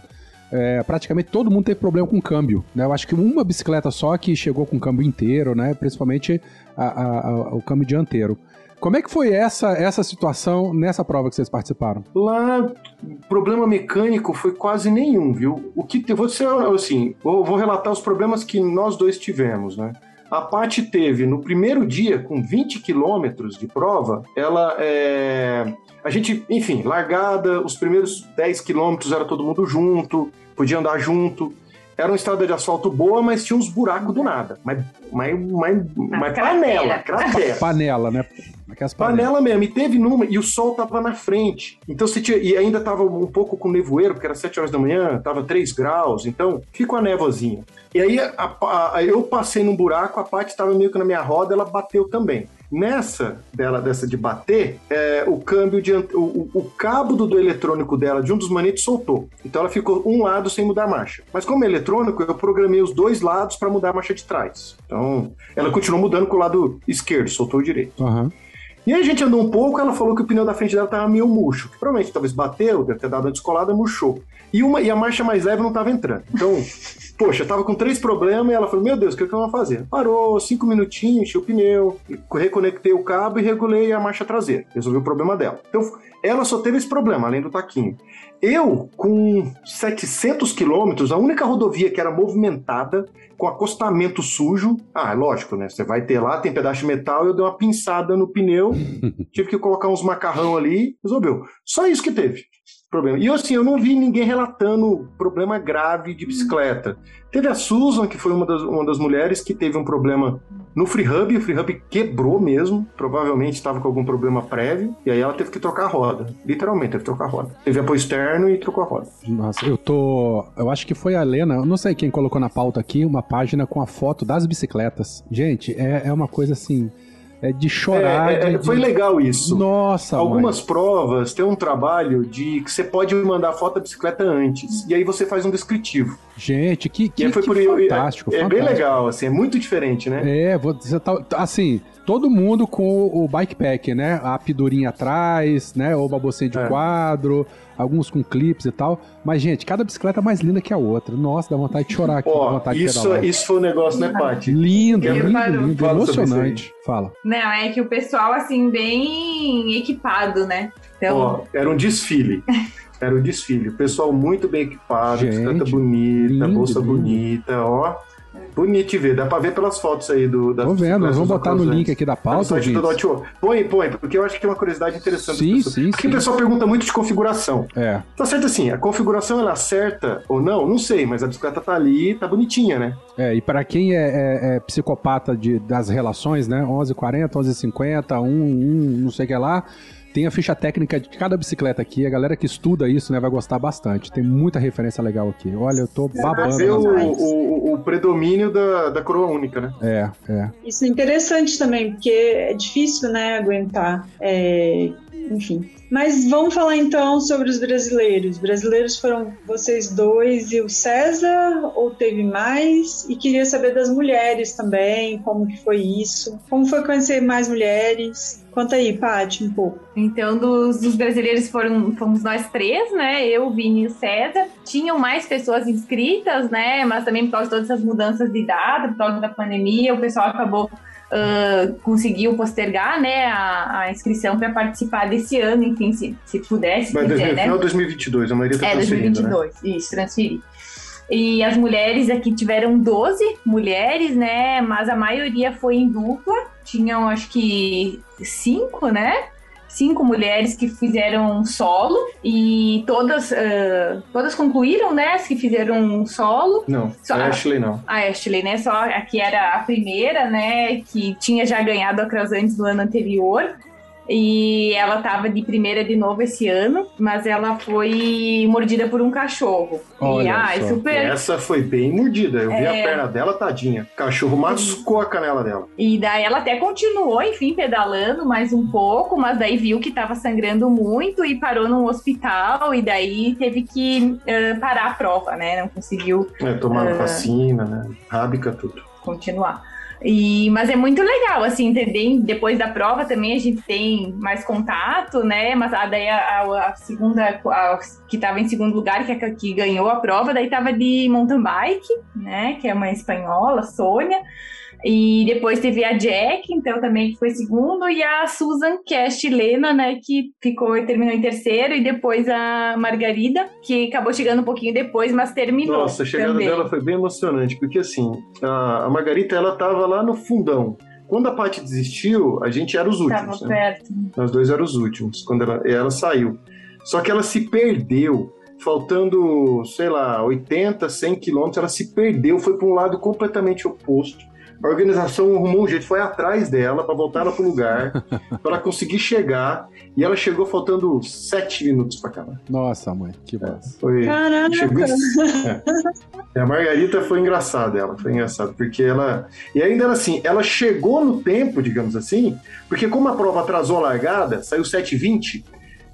É, praticamente todo mundo teve problema com câmbio. Né? Eu acho que uma bicicleta só que chegou com câmbio inteiro, né? principalmente a, a, a, o câmbio dianteiro. Como é que foi essa, essa situação nessa prova que vocês participaram? Lá, problema mecânico foi quase nenhum, viu? O que vou ser assim, vou, vou relatar os problemas que nós dois tivemos, né? A Paty teve no primeiro dia, com 20 quilômetros de prova, ela é. A gente, enfim, largada, os primeiros 10 quilômetros era todo mundo junto, podia andar junto. Era uma estrada de asfalto boa, mas tinha uns buracos do nada. Mas, mas, mas, mas panela, cratera. Panela, né? Aquelas panela mesmo. E teve numa, e o sol tava na frente. Então você tinha, e ainda tava um pouco com nevoeiro, porque era 7 horas da manhã, tava 3 graus, então fica uma névoazinha. E aí a, a, a, eu passei num buraco, a parte estava meio que na minha roda, ela bateu também. Nessa dela, dessa de bater, é, o câmbio de o, o cabo do, do, eletrônico dela, de um dos manetes, soltou. Então ela ficou um lado sem mudar a marcha. Mas como é eletrônico, eu programei os dois lados para mudar a marcha de trás. Então ela continuou mudando com o lado esquerdo, soltou o direito. Uhum. E aí a gente andou um pouco, ela falou que o pneu da frente dela tava meio murcho. Que provavelmente talvez bateu, deve ter dado uma descolada, murchou. E, uma, e a marcha mais leve não tava entrando. Então, poxa, tava com três problemas e ela falou: Meu Deus, o que, que eu vou fazer? Parou, cinco minutinhos, enchi o pneu, reconectei o cabo e regulei a marcha traseira. Resolvi o problema dela. Então, ela só teve esse problema, além do taquinho. Eu, com 700 quilômetros, a única rodovia que era movimentada, com acostamento sujo, ah, lógico, né? Você vai ter lá, tem pedaço de metal, eu dei uma pinçada no pneu, tive que colocar uns macarrão ali, resolveu. Só isso que teve problema. E assim, eu não vi ninguém relatando problema grave de bicicleta. Teve a Susan, que foi uma das, uma das mulheres que teve um problema no Free Hub, o Free Hub quebrou mesmo, provavelmente estava com algum problema prévio, e aí ela teve que trocar a roda. Literalmente, teve que trocar a roda. Teve apoio externo e trocou a roda. Nossa, eu tô. Eu acho que foi a Lena, eu não sei quem colocou na pauta aqui, uma página com a foto das bicicletas. Gente, é, é uma coisa assim é de chorar. É, é, de... Foi legal isso. Nossa, Algumas mãe. provas tem um trabalho de que você pode mandar foto da bicicleta antes. E aí você faz um descritivo. Gente, que, que, foi que por fantástico, é, fantástico. É bem legal, assim, é muito diferente, né? É, você tá. Assim, todo mundo com o bikepack, né? A pidurinha atrás, né? O babocinho de é. quadro, alguns com clips e tal. Mas, gente, cada bicicleta é mais linda que a outra. Nossa, dá vontade de chorar aqui. Ó, vontade isso, de pedalar. isso foi um negócio, né, Paty? Lindo, lindo, lindo, emocionante. Fala. Não, é que o pessoal, assim, bem equipado, né? Então... Ó, era um desfile. Era um desfile. O pessoal muito bem equipado, Gente, bicicleta bonita, lindo, bolsa lindo. bonita, ó. Bonito de ver, dá pra ver pelas fotos aí do das Tô vendo, nós vamos botar no link aqui da pauta. Do põe, põe, porque eu acho que é uma curiosidade interessante. Sim, sim, porque sim. o pessoal pergunta muito de configuração. É. Tá certo assim, a configuração ela acerta ou não? Não sei, mas a bicicleta tá ali, tá bonitinha, né? É, e para quem é, é, é, psicopata de, das relações, né? 11,40, 11,50, 1, 1, não sei o que lá tem a ficha técnica de cada bicicleta aqui. A galera que estuda isso, né, vai gostar bastante. Tem muita referência legal aqui. Olha, eu tô babando. Ver o, o, o, predomínio da, da coroa única, né? É, é. Isso é interessante também, porque é difícil, né, aguentar. É, enfim. Mas vamos falar então sobre os brasileiros. Brasileiros foram vocês dois e o César, ou teve mais? E queria saber das mulheres também, como que foi isso? Como foi conhecer mais mulheres? Conta aí, Paty, um pouco. Então, dos, dos, brasileiros foram, fomos nós três, né? Eu, Vini e o César. Tinham mais pessoas inscritas, né? Mas também por causa de todas essas mudanças de data, por causa da pandemia, o pessoal acabou uh, conseguiu postergar né, a, a inscrição para participar desse ano, enfim, se, se pudesse. Mas quiser, né? final 2022, a maioria está É, 2022, né? isso, transferir. E as mulheres aqui tiveram 12 mulheres, né? Mas a maioria foi em dupla. Tinham, acho que, cinco, né? Cinco mulheres que fizeram solo e todas uh, todas concluíram, né? As que fizeram um solo. Não, Só, a Ashley não. A Ashley, né? Só a que era a primeira, né? Que tinha já ganhado a Cross antes do ano anterior. E ela tava de primeira de novo esse ano, mas ela foi mordida por um cachorro. Olha e ah, só. super. Essa foi bem mordida. Eu é... vi a é. perna dela, tadinha. O cachorro mascou a canela dela. E daí ela até continuou, enfim, pedalando mais um pouco, mas daí viu que tava sangrando muito e parou num hospital. E daí teve que uh, parar a prova, né? Não conseguiu. É, tomar uh... vacina, né? Rábica, tudo. Continuar. E, mas é muito legal, assim, entender. Depois da prova também a gente tem mais contato, né? Mas a, daí a, a segunda, a, que estava em segundo lugar, que, é que ganhou a prova, daí estava de mountain bike, né? Que é uma espanhola, Sônia. E depois teve a Jack, então também que foi segundo, e a Susan, que é chilena, né, que ficou e terminou em terceiro, e depois a Margarida, que acabou chegando um pouquinho depois, mas terminou. Nossa, a chegada também. dela foi bem emocionante, porque assim, a, a Margarita ela tava lá no fundão. Quando a Paty desistiu, a gente era os últimos. Tava né? perto. Nós dois eram os últimos, quando ela, ela saiu. Só que ela se perdeu faltando, sei lá, 80, 100 quilômetros, ela se perdeu, foi para um lado completamente oposto. A organização arrumou um jeito, foi atrás dela para voltar ela pro lugar, para conseguir chegar. E ela chegou faltando sete minutos para cá. Nossa, mãe, que bom. É, foi. Caraca! Chegou... É. A Margarita foi engraçada, ela foi engraçada, porque ela. E ainda era assim, ela chegou no tempo, digamos assim, porque como a prova atrasou a largada, saiu 7h20.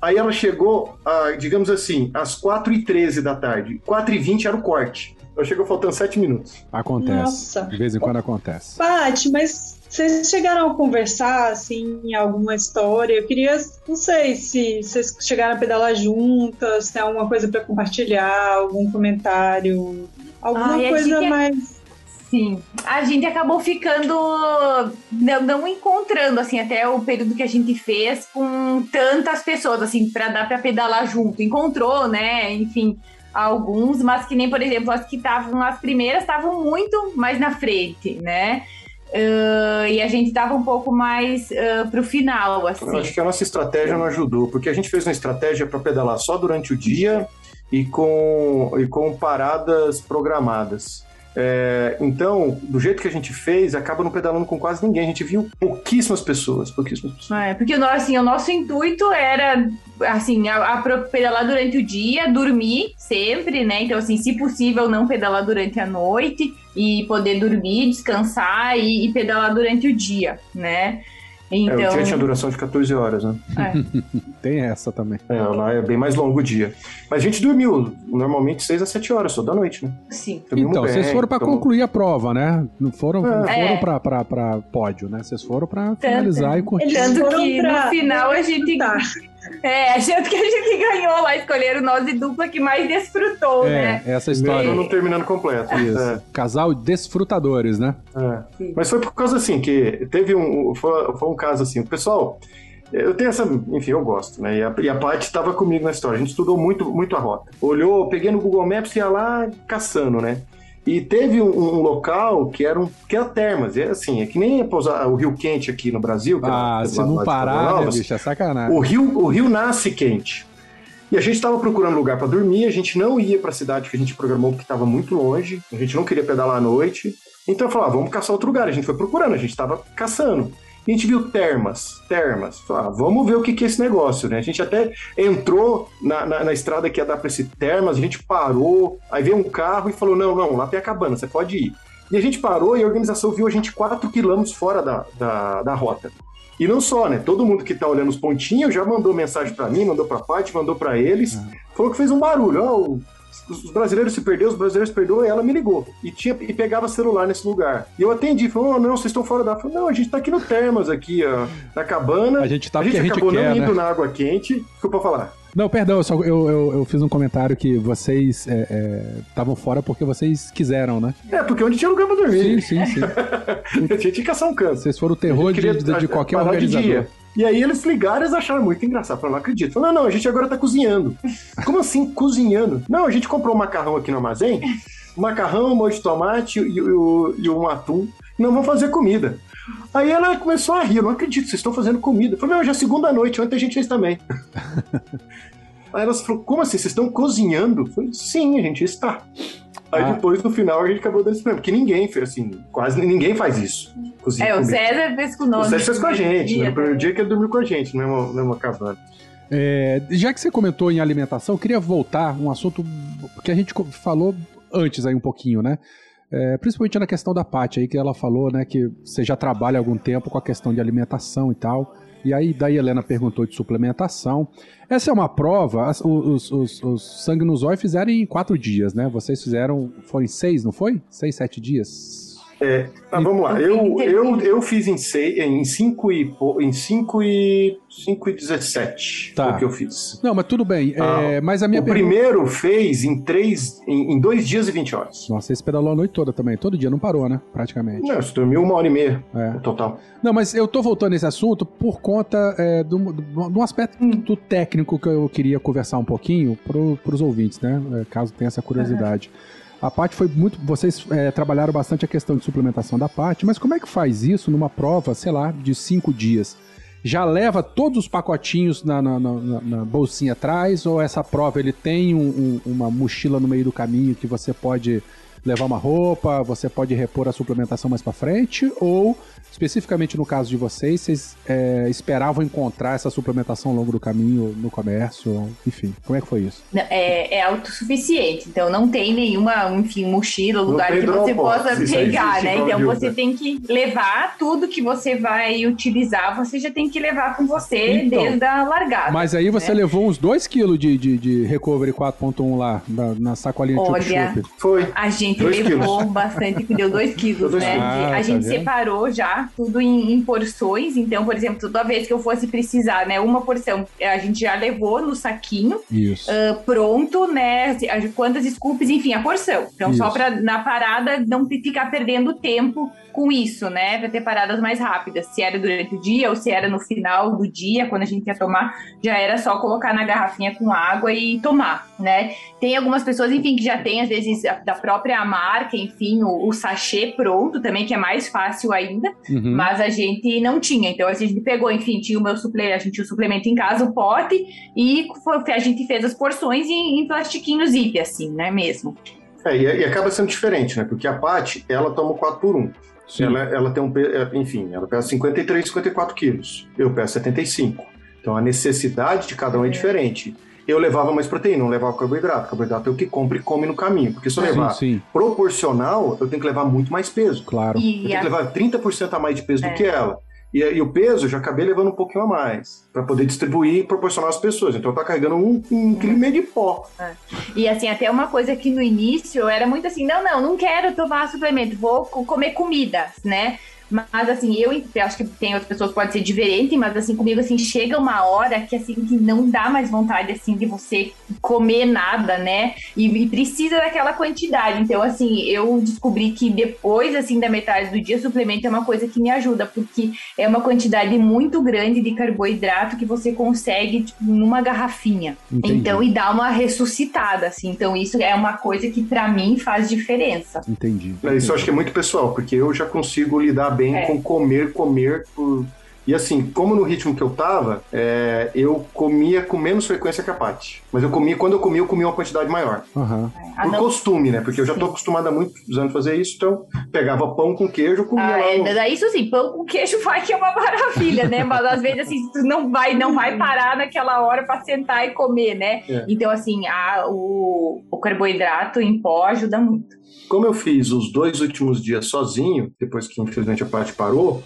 Aí ela chegou, a, digamos assim, às 4h13 da tarde. 4h20 era o corte Ela chegou faltando sete minutos. Acontece. Nossa. De vez em quando acontece. Paty, mas vocês chegaram a conversar, assim, em alguma história? Eu queria, não sei se vocês chegaram a pedalar juntas, tem alguma coisa para compartilhar, algum comentário, alguma Ai, coisa é- mais. Sim. A gente acabou ficando. Não, não encontrando, assim, até o período que a gente fez com tantas pessoas, assim, para dar para pedalar junto. Encontrou, né? Enfim, alguns, mas que nem, por exemplo, as que estavam, as primeiras estavam muito mais na frente, né? Ah, e a gente tava um pouco mais uh, pro final, assim. Eu acho que a nossa estratégia não ajudou, porque a gente fez uma estratégia para pedalar só durante o dia e com, e com paradas programadas. É, então, do jeito que a gente fez, acaba não pedalando com quase ninguém. A gente viu pouquíssimas pessoas, pouquíssimas pessoas. É, porque assim, o nosso intuito era, assim, a, a pedalar durante o dia, dormir sempre, né? Então, assim, se possível, não pedalar durante a noite e poder dormir, descansar e, e pedalar durante o dia, né? É, Então, o dia tinha duração de 14 horas, né? é. Tem essa também. É, lá é bem mais longo o dia. Mas a gente dormiu normalmente 6 a 7 horas só da noite, né? sim. Dormimos Então, bem, vocês foram pra tomamos- concluir a prova, né? Não foram, não É. foram pra, pra, pra pódio, né? Vocês foram pra finalizar e curtir. Tanto que pra- no final a gente. Tá. É, achando que a gente ganhou lá, escolheram nós e dupla que mais desfrutou, É, né? essa Mesmo história. não terminando completo. Isso. É. Casal desfrutadores, né? É. Mas foi por causa assim, que teve um. Foi, foi um caso assim, o pessoal. Eu tenho essa. Enfim, eu gosto, né? E a, e a Paty estava comigo na história. A gente estudou muito, muito a rota. Olhou, peguei no Google Maps e ia lá caçando, né? E teve um, um local que era, um, que era termas. É assim, é que nem pousar o Rio Quente aqui no Brasil. é Ah, se não parar, né, bicho? É sacanagem. O rio, o rio nasce quente. E a gente estava procurando lugar para dormir, a gente não ia para a cidade que a gente programou porque estava muito longe, a gente não queria pedalar à noite. Então eu falei, ah, vamos caçar outro lugar. A gente foi procurando, a gente estava caçando. A gente viu termas, termas. Ah, vamos ver o que, que é esse negócio, né? A gente até entrou na, na, na estrada que ia dar para esse termas, a gente parou, aí veio um carro e falou, não, não, lá tem a cabana, você pode ir. E a gente parou e a organização viu a gente 4 quilômetros fora da, da, da rota. E não só, né? Todo mundo que tá olhando os pontinhos já mandou mensagem pra mim, mandou pra Paty, mandou pra eles. Falou que fez um barulho. Ó, o- os os brasileiros se perdeu, os brasileiros se perdeu, e ela me ligou. E, tinha, e pegava celular nesse lugar. E eu atendi, falou, oh, não, vocês estão fora da... Falei, não, a gente tá aqui no Termas, aqui, ó, na cabana. A gente tá a gente a gente acabou quer, não né? indo na água quente. Desculpa falar. Não, perdão, eu, só, eu, eu, eu fiz um comentário que vocês estavam fora porque vocês quiseram, né? É, porque onde tinha lugar pra Sim, dormir. sim, sim. a gente tinha que caçar um canto. Vocês foram o terror de, de, de qualquer de organizador. dia. E aí eles ligaram e eles acharam muito engraçado. Falaram, não acredito. Falaram, não, não, a gente agora tá cozinhando. Como assim, cozinhando? Não, a gente comprou um macarrão aqui no armazém. Macarrão, um molho de tomate e, o- e um atum. Não, vamos fazer comida. Aí ela começou a rir. Eu não acredito, vocês estão fazendo comida. Eu falei, não, hoje é segunda noite, ontem a gente fez também. aí ela falou, como assim, vocês estão cozinhando? Eu falei, sim, a gente está. Aí Ah. depois, no final, a gente acabou dando esse problema. Porque ninguém fez assim, quase ninguém faz isso. Cozinha É, o comida. César fez com nós. O Sérgio fez com a gente, né? No primeiro dia que ele dormiu com a gente, não é uma, não é uma cabana. É, já que você comentou em alimentação, eu queria voltar um assunto que a gente falou antes aí um pouquinho, né? É, principalmente na questão da Paty aí, que ela falou, né, que você já trabalha há algum tempo com a questão de alimentação e tal. E aí, daí Helena perguntou de suplementação. Essa é uma prova, os, os, os Sangue no Zóio fizeram em quatro dias, né? Vocês fizeram, foi em seis, não foi? Seis, sete dias? Tá, vamos lá. Eu, eu, eu fiz em, seis, em 5 e, em cinco e, cinco e 17. Tá. O que eu fiz. Não, mas tudo bem. é, mas a minha o pergunta... primeiro fez em 3, em, em dois dias e 20 horas. Nossa, você pedalou a noite toda também. Todo dia, não parou, né? Praticamente. Não, você dormiu uma hora e meia É. no total. Não, mas eu tô voltando nesse assunto por conta é, de, um, aspecto do técnico que eu queria conversar um pouquinho pro, pros ouvintes, né? É, caso tenha essa curiosidade. A parte foi muito. Vocês é, trabalharam bastante a questão de suplementação da parte, mas como é que faz isso numa prova, sei lá, de cinco dias? Já leva todos os pacotinhos na, na- na- na- bolsinha atrás? Ou essa prova ele tem um- um- uma mochila no meio do caminho que você pode levar uma roupa, você pode repor a suplementação mais pra frente? Ou, especificamente no caso de vocês, vocês é, esperavam encontrar essa suplementação ao longo do caminho no comércio? Enfim, como é que foi isso? É, é autossuficiente, então não tem nenhuma, enfim, mochila, lugar que você possa pegar, existe né? Então de você tem que levar tudo que você vai utilizar, você já tem que levar com você Então, desde a largada. Mas aí você né? levou uns 2kg de, de, de Recovery 4.1 lá, na, na sacolinha Olha, chup-chup. Foi. A gente gente Dois levou bastante, que deu 2 quilos, Dois né? quilos. Ah, a tá gente vendo? separou já tudo em, em porções. Então, por exemplo, toda vez que eu fosse precisar, né, uma porção, a gente já levou no saquinho, Isso. ah, pronto, né? Quantas scoops, enfim, a porção. Então, só Isso. para na parada não ficar perdendo tempo com isso, né? Pra ter paradas mais rápidas. Se era durante o dia ou se era no final do dia, quando a gente ia tomar, já era só colocar na garrafinha com água e tomar, né? Tem algumas pessoas, enfim, que já tem, às vezes, da própria marca, enfim, o, o sachê pronto também, que é mais fácil ainda. Uhum. Mas a gente não tinha. Então a gente pegou, enfim, tinha o meu suplemento, a gente tinha o suplemento em casa, o pote, e foi- a gente fez as porções em, em plastiquinho zip, assim, né mesmo? É, e, e acaba sendo diferente, né? Porque a Paty, ela toma o 4 por 1 Sim. Ela, ela tem um, é, enfim, ela pesa 53, 54 quilos. Eu peso 75. Então a necessidade de cada um é, É. diferente. Eu levava mais proteína, não levava carboidrato. Carboidrato é o que compra e come no caminho. Porque se eu levar Sim, sim, proporcional, eu tenho que levar muito mais peso. claro. Eu E tenho a- que levar 30% a mais de peso É. do que ela. E, e o peso eu já acabei levando um pouquinho a mais, para poder distribuir e proporcionar às pessoas. Então eu tô carregando um, um quilo e meio de pó. E assim, até uma coisa que no início eu era muito assim, não, não, não quero tomar suplemento, vou co- comer comida, né? Mas assim, eu acho que tem outras pessoas que pode ser diferente, mas assim, comigo assim, chega uma hora que assim, que não dá mais vontade assim de você comer nada, né? E, e precisa daquela quantidade. Então, assim, eu descobri que depois, assim, da metade do dia, suplemento é uma coisa que me ajuda, porque é uma quantidade muito grande de carboidrato que você consegue, tipo, numa garrafinha. Entendi. Então, e dá uma ressuscitada, assim. Então, isso é uma coisa que pra mim faz diferença. Entendi. Mas Isso eu acho que é muito pessoal, porque eu já consigo lidar bem É. com comer, comer por. E assim, como no ritmo que eu tava, é, eu comia com menos frequência que a Paty. Mas eu comia, quando eu comia, eu comia uma quantidade maior. Ah, Por não- costume, né? Porque eu já tô acostumado há muitos anos a fazer isso, então pegava pão com queijo, comia Ah, lá. é, no- isso sim, pão com queijo vai que é uma maravilha, né? Mas às vezes assim, tu não vai, não vai parar naquela hora pra sentar e comer, né? É. Então, assim, a, o, o carboidrato em pó ajuda muito. Como eu fiz os dois últimos dias sozinho, depois que infelizmente a Paty parou,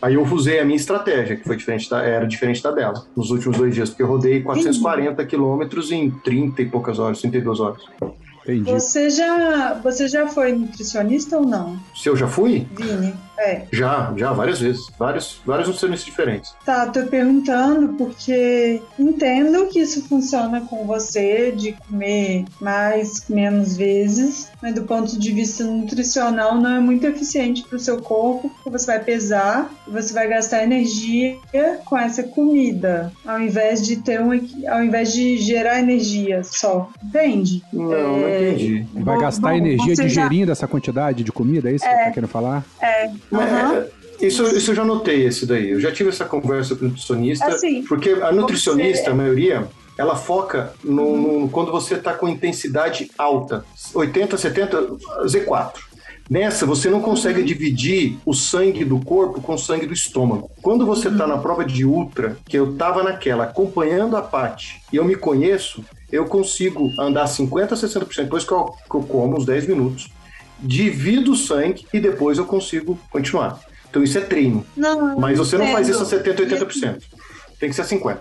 aí eu usei a minha estratégia, que foi diferente da, era diferente da dela, nos últimos dois dias, porque eu rodei 440 quilômetros em 30 e poucas horas, 32 horas. Entendi. Você já, você já foi nutricionista ou não, Se eu já fui? Vini? É. Já, já, várias vezes. Vários, vários nutricionistas diferentes. Tá, tô perguntando porque entendo que isso funciona com você de comer mais, menos vezes, mas do ponto de vista nutricional não é muito eficiente para o seu corpo, porque você vai pesar e você vai gastar energia com essa comida, ao invés de ter um, ao invés de gerar energia só, entende? Não, não É, entendi. Vai gastar bom, energia você já- digerindo essa quantidade de comida? É isso que você tá querendo falar? Mas, É, isso, isso eu já notei, esse daí. Eu já tive essa conversa com o nutricionista, Assim, porque a nutricionista, você- a maioria, ela foca no, no- quando você está com intensidade alta, 80, 70, Z4. Nessa, você não consegue dividir o sangue do corpo com o sangue do estômago. Quando você está na prova de ultra, que eu estava naquela, acompanhando a Paty, e eu me conheço, eu consigo andar 50, 60% depois que eu, que eu como uns 10 minutos, divido o sangue e depois eu consigo continuar. Então isso é treino. não, Mas você não faz isso a entendo. 70, 80%. Tem que ser 50%.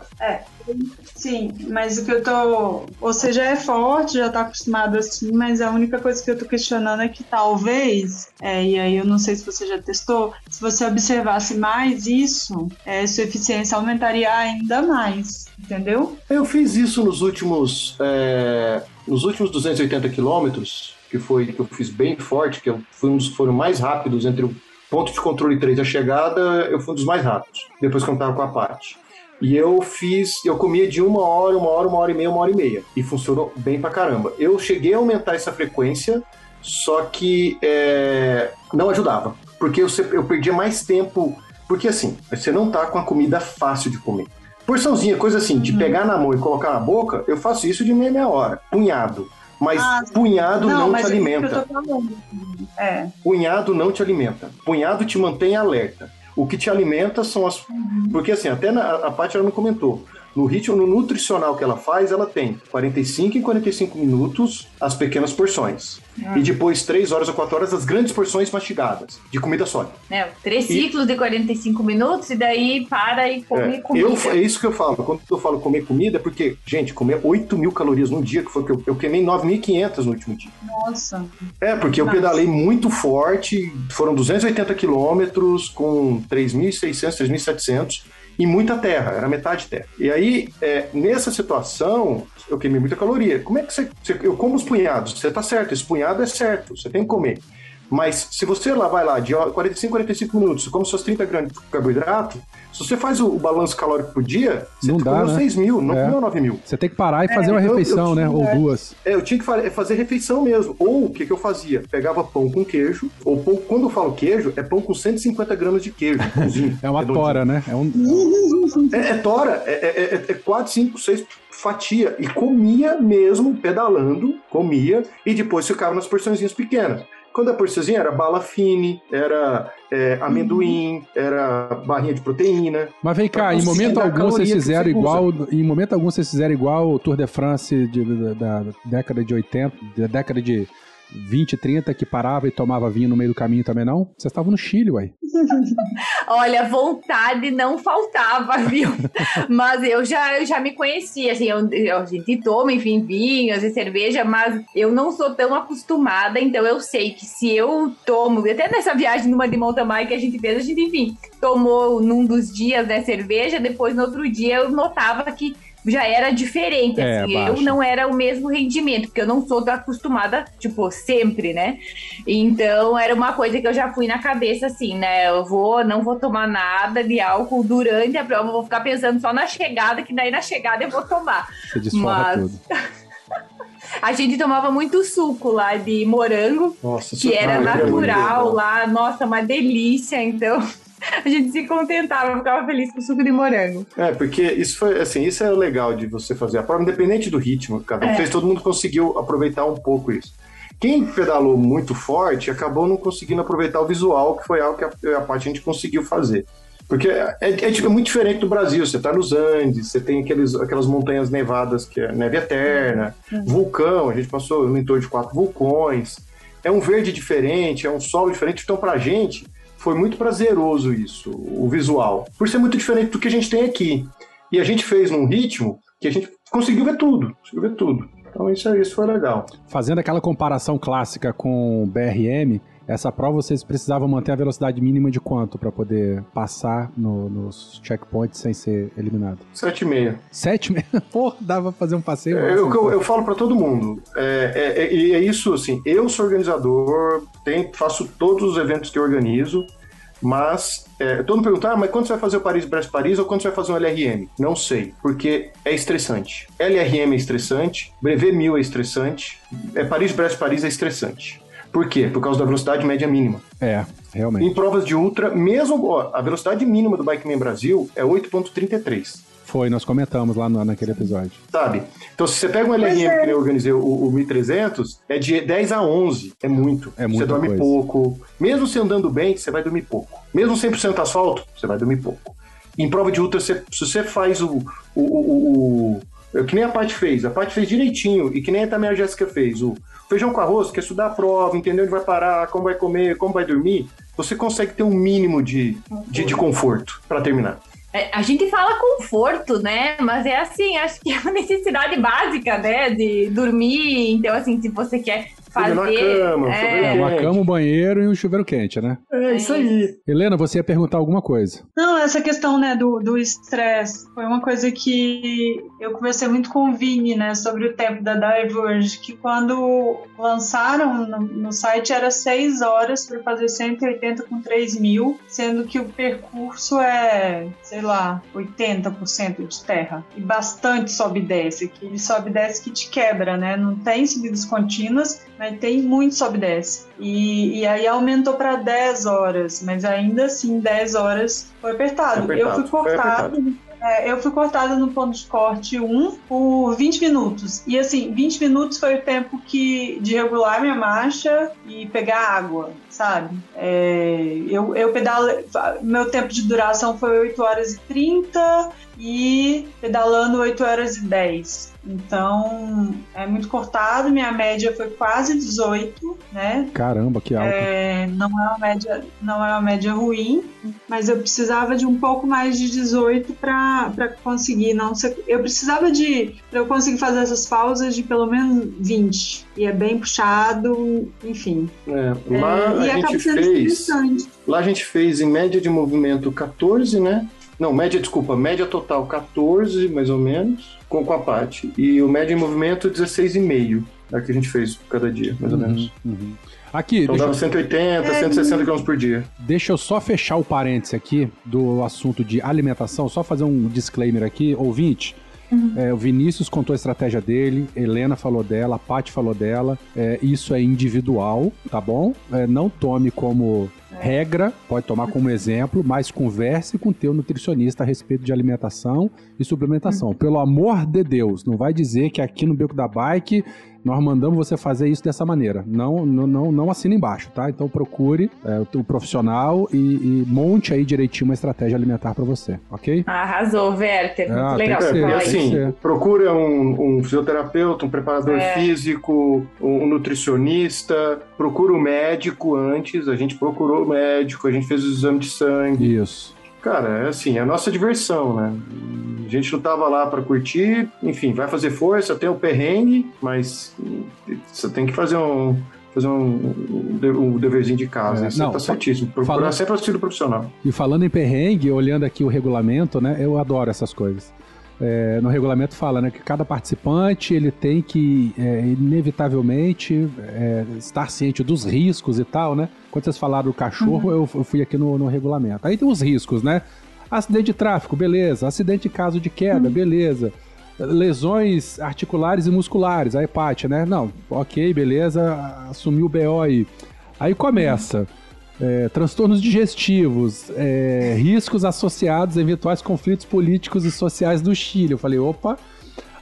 Sim, mas o que eu tô. Você já é forte, já tá acostumado assim, mas a única coisa que eu tô questionando é que talvez, é, e aí eu não sei se você já testou, se você observasse mais isso, é, sua eficiência aumentaria ainda mais, entendeu? Eu fiz isso nos últimos, é, nos últimos 280 quilômetros, que foi que eu fiz bem forte, que eu fui um dos que foram mais rápidos entre o ponto de controle 3 e a chegada, eu fui um dos mais rápidos, depois que eu tava com a parte. E eu fiz, eu comia de uma hora, uma hora, uma hora e meia, uma hora e meia. E funcionou bem pra caramba. Eu cheguei a aumentar essa frequência, só que é, não ajudava. Porque eu, eu perdia mais tempo. Porque assim, você não tá com a comida fácil de comer. Porçãozinha, coisa assim, de pegar na mão e colocar na boca, eu faço isso de meia meia hora. Punhado. Mas Ah, punhado não, mas te é alimenta. falando. É. Punhado não te alimenta. Punhado te mantém alerta. O que te alimenta são as. Porque assim, até na, a Paty ela me comentou. No ritmo, nutricional que ela faz, ela tem 45 e 45 minutos as pequenas porções. E depois 3 horas ou 4 horas as grandes porções mastigadas, de comida sólida. É, três ciclos de 45 minutos e daí para e come É, comida. eu, é isso que eu falo. Quando eu falo comer comida, é porque, gente, comer 8 mil calorias num dia, que foi que eu, eu queimei 9.500 no último dia. Nossa. É, porque eu Nossa. pedalei muito forte, foram 280 quilômetros com 3.600, 3.700 e muita terra, era metade terra. E aí, é, nessa situação, eu queimei muita caloria. Como é que você, você- Eu como os punhados, você tá certo, esse punhado é certo, você tem que comer. Mas se você lá vai lá de 45, 45 minutos, come suas 30 gramas de carboidrato, se você faz o, o balanço calórico por dia, você Não dá, comeu né? 6 mil, não É. comeu 9 mil. Você tem que parar e fazer uma eu- eu refeição, né? Ou duas. É, eu tinha que fa- fazer refeição mesmo. Ou o que, que eu fazia? Pegava pão com queijo, ou pão, quando eu falo queijo, é pão com 150 gramas de queijo. pãozinho, É uma redondinho. tora, né? É um... É, é tora, é, é, é, é 4, 5, 6 fatia. E comia mesmo, pedalando, comia, e depois ficava nas porçõezinhas pequenas. Quando a porçãozinha era bala fine, era é, amendoim, era barrinha de proteína. Mas vem cá, em momento algum vocês fizeram você igual. Em momento algum vocês fizeram igual o Tour de France de- da, da década de 80, da década de 20, 30, que parava e tomava vinho no meio do caminho também, não? Vocês estavam no Chile, uai. Olha, vontade não faltava, viu? mas eu já, eu já me conhecia, assim, eu, eu- a gente toma, enfim, vinhos e cerveja, mas eu não sou tão acostumada, então eu sei que se eu tomo, até nessa viagem numa de mountain bike que a gente fez, a gente, enfim, tomou num dos dias, né, cerveja, depois no outro dia eu notava que já era diferente, É, assim, baixo. eu não era o mesmo rendimento, porque eu não sou acostumada, tipo, sempre, né? Então era uma coisa que eu já fui na cabeça assim, né? Eu vou, não vou tomar nada de álcool durante a prova, vou ficar pensando só na chegada, que daí na chegada eu vou tomar. Você desforra Mas- tudo. A gente tomava muito suco lá de morango, Nossa, que era muito natural lá, nossa, uma delícia, então a gente se contentava, ficava feliz com o suco de morango. É, porque isso foi assim, isso é o legal de você fazer a prova, independente do ritmo, cada um É. fez, todo mundo conseguiu aproveitar um pouco isso. Quem pedalou muito forte acabou não conseguindo aproveitar o visual, que foi algo que a, a parte a gente conseguiu fazer. Porque é, é, é, tipo, muito diferente do Brasil. Você tá nos Andes, você tem aqueles, aquelas montanhas nevadas que é neve eterna, vulcão, a gente passou no entorno de quatro vulcões. É um verde diferente, é um solo diferente. Então, pra gente, foi muito prazeroso isso, o visual. Por ser muito diferente do que a gente tem aqui. E a gente fez num ritmo que a gente conseguiu ver tudo. Conseguiu ver tudo. Então isso, isso foi legal. Fazendo aquela comparação clássica com o BRM, essa prova vocês precisavam manter a velocidade mínima de quanto para poder passar no- nos checkpoints sem ser eliminado? 7,5. Sete? me- Porra, dava pra fazer um passeio. É, eu, eu, eu falo para todo mundo. É, é, é, e é isso, assim, eu sou organizador, tem, faço todos os eventos que eu organizo, mas é, todo mundo pergunta, ah, mas quando você vai fazer o Paris-Brest-Paris ou quando você vai fazer um LRM? Não sei, porque é estressante. LRM é estressante, Brevet 1000 é estressante, é Paris-Brest-Paris é estressante. Por quê? Por causa da velocidade média mínima. É, realmente. Em provas de ultra, mesmo ó, a velocidade mínima do Bikeman Brasil é 8.33. Foi, nós comentamos lá no- naquele episódio. Sabe? Então, se você pega um LRM é. que eu organizei, o, o 1300, é de 10 a 11. É muito. É muita Você dorme coisa. pouco. Mesmo você andando bem, você vai dormir pouco. Mesmo 100% asfalto, você vai dormir pouco. Em prova de ultra, você- se você faz o, o- o- que nem a Paty fez. A Paty fez direitinho. E que nem também a Jéssica fez. O feijão com arroz, que é estudar a prova, entender onde vai parar, como vai comer, como vai dormir. Você consegue ter um mínimo de, de, de conforto para terminar. É, a gente fala conforto, né? Mas é assim, acho que é uma necessidade básica, né? De dormir. Então, assim, se você quer fazer. na cama, é, É, uma cama, um banheiro e um chuveiro quente, né? É isso aí. Helena, você ia perguntar alguma coisa. Não, essa questão né, do do estresse foi uma coisa que eu conversei muito com o Vini, né, sobre o tempo da Diverge, que quando lançaram no, no site era 6 horas para fazer 180 com 3 mil, sendo que o percurso é, sei lá, 80% de terra. E bastante sobe e desce, aquele sobe e desce que te quebra, né? Não tem subidas contínuas, mas tem muito sobe e desce. E, e aí aumentou para 10 horas, mas ainda assim 10 horas foi apertado. Foi apertado, eu fui cortado. é, eu fui cortada no ponto de corte 1 por 20 minutos. E assim, 20 minutos foi o tempo que de regular minha marcha e pegar água, sabe? É, eu, eu pedale, meu tempo de duração foi 8 horas e 30 e pedalando 8 horas e 10. Então é muito cortado, minha média foi quase 18, né? Caramba, que alto. É, não, é uma média, não é uma média ruim, mas eu precisava de um pouco mais de 18 para conseguir não ser. Eu precisava de. para eu conseguir fazer essas pausas de pelo menos 20. E é bem puxado, enfim. É, lá É, e a acaba gente sendo fez. interessante. Lá a gente fez em média de movimento 14, né? Não, média, desculpa, média total 14, mais ou menos, com, com a parte. E o média em movimento 16,5. É o que a gente fez cada dia, mais ou menos. Uhum, uhum. Aqui, Então deixa, dava 180, É, 160 km por dia. deixa eu só fechar o parêntese aqui do assunto de alimentação, só fazer um disclaimer aqui, ouvinte. É, o Vinícius contou a estratégia dele, Helena falou dela, a Paty falou dela. É, isso é individual, tá bom? É, não tome como regra, pode tomar como exemplo, mas converse com o teu nutricionista a respeito de alimentação e suplementação. Pelo amor de Deus, não vai dizer que aqui no Beco da Bike nós mandamos você fazer isso dessa maneira. Não, não, não, não assina embaixo, tá? Então procure é, o, profissional e, e monte aí direitinho uma estratégia alimentar para você, ok? Arrasou, Werther. Ah, Muito legal tem que você ser, É, assim, que ser. procura um, um fisioterapeuta, um preparador É. físico, um, um nutricionista, procura o médico antes. A gente procurou o médico, a gente fez o exame de sangue. Isso. Cara, é assim, é a nossa diversão, né? A gente não tava lá pra curtir, enfim, vai fazer força, tem o perrengue, mas você tem que fazer um fazer um, um, de- um deverzinho de casa. É, Isso não, tá certíssimo. Procurar falando- sempre auxílio profissional. E falando em perrengue, olhando aqui o regulamento, né? Eu adoro essas coisas. É, no regulamento fala né, que cada participante ele tem que, é, inevitavelmente, é, estar ciente dos riscos e tal, né? Quando vocês falaram do cachorro, eu, eu fui aqui no, no regulamento. Aí tem os riscos, né? Acidente de tráfego, beleza. Acidente em caso de queda, beleza. Lesões articulares e musculares, aí Paty, né? Não, ok, beleza, assumiu o BO aí. Aí começa. É, transtornos digestivos, é, riscos associados a eventuais conflitos políticos e sociais do Chile. Eu falei, opa,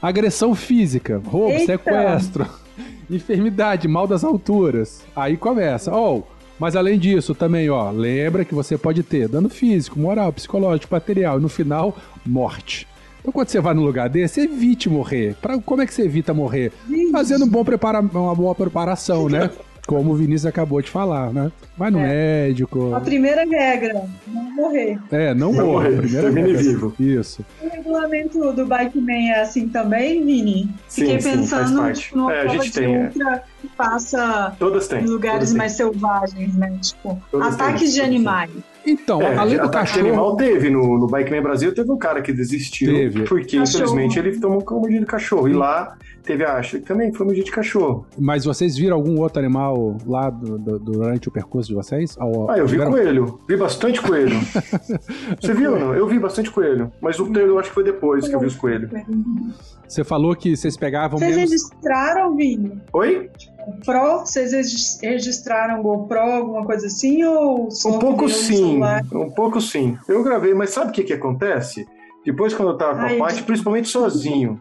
agressão física, roubo, Eita! sequestro, enfermidade, mal das alturas. Aí começa. Oh, mas além disso também, ó, lembra que você pode ter dano físico, moral, psicológico, material e no final, morte. Então quando você vai num lugar desse, evite morrer. Pra, como é que você evita morrer? Fazendo um bom prepara uma boa preparação, né? Como o Vinícius acabou de falar, né? Vai no médico. A primeira regra, não morrer. É, não, Não morrer, Primeira termine vivo. Isso. O regulamento do Bikeman é assim também, Vini? Fiquei Sim, sim, faz pensando parte. tipo, numa É, a gente de tem, é. ultra que passa Todas têm. em lugares todas têm. mais selvagens, né? Tipo, Todas têm, ataques de têm. animais. Então, É, além do ataque de cachorro. animal teve no, no Bike Man Brasil, teve um cara que desistiu, Teve. porque Cachorro. infelizmente ele tomou como mordida de cachorro. E lá teve a também foi mordida de cachorro. Mas vocês viram algum outro animal lá do- do- durante o percurso de vocês? Ou- Ah, eu vi tiveram- coelho. Vi bastante coelho. Você viu ou não? Eu vi bastante coelho. Mas o eu acho que foi depois que eu vi os coelhos. Você falou que vocês pegavam Vocês menos. registraram, Vini? Oi? Pro? Vocês regis- registraram GoPro, alguma coisa assim? Ou só Um pouco sim. Um pouco sim. Eu gravei, mas sabe o que que acontece? Depois, quando eu tava com a Ai, parte, principalmente sozinho.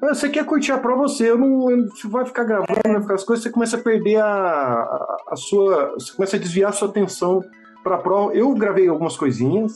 Você quer curtir a prova, você. Eu não, você vai ficar gravando, vai ficar as coisas, você começa a perder a, a, a sua. Você começa a desviar a sua atenção pra prova. Eu gravei algumas coisinhas,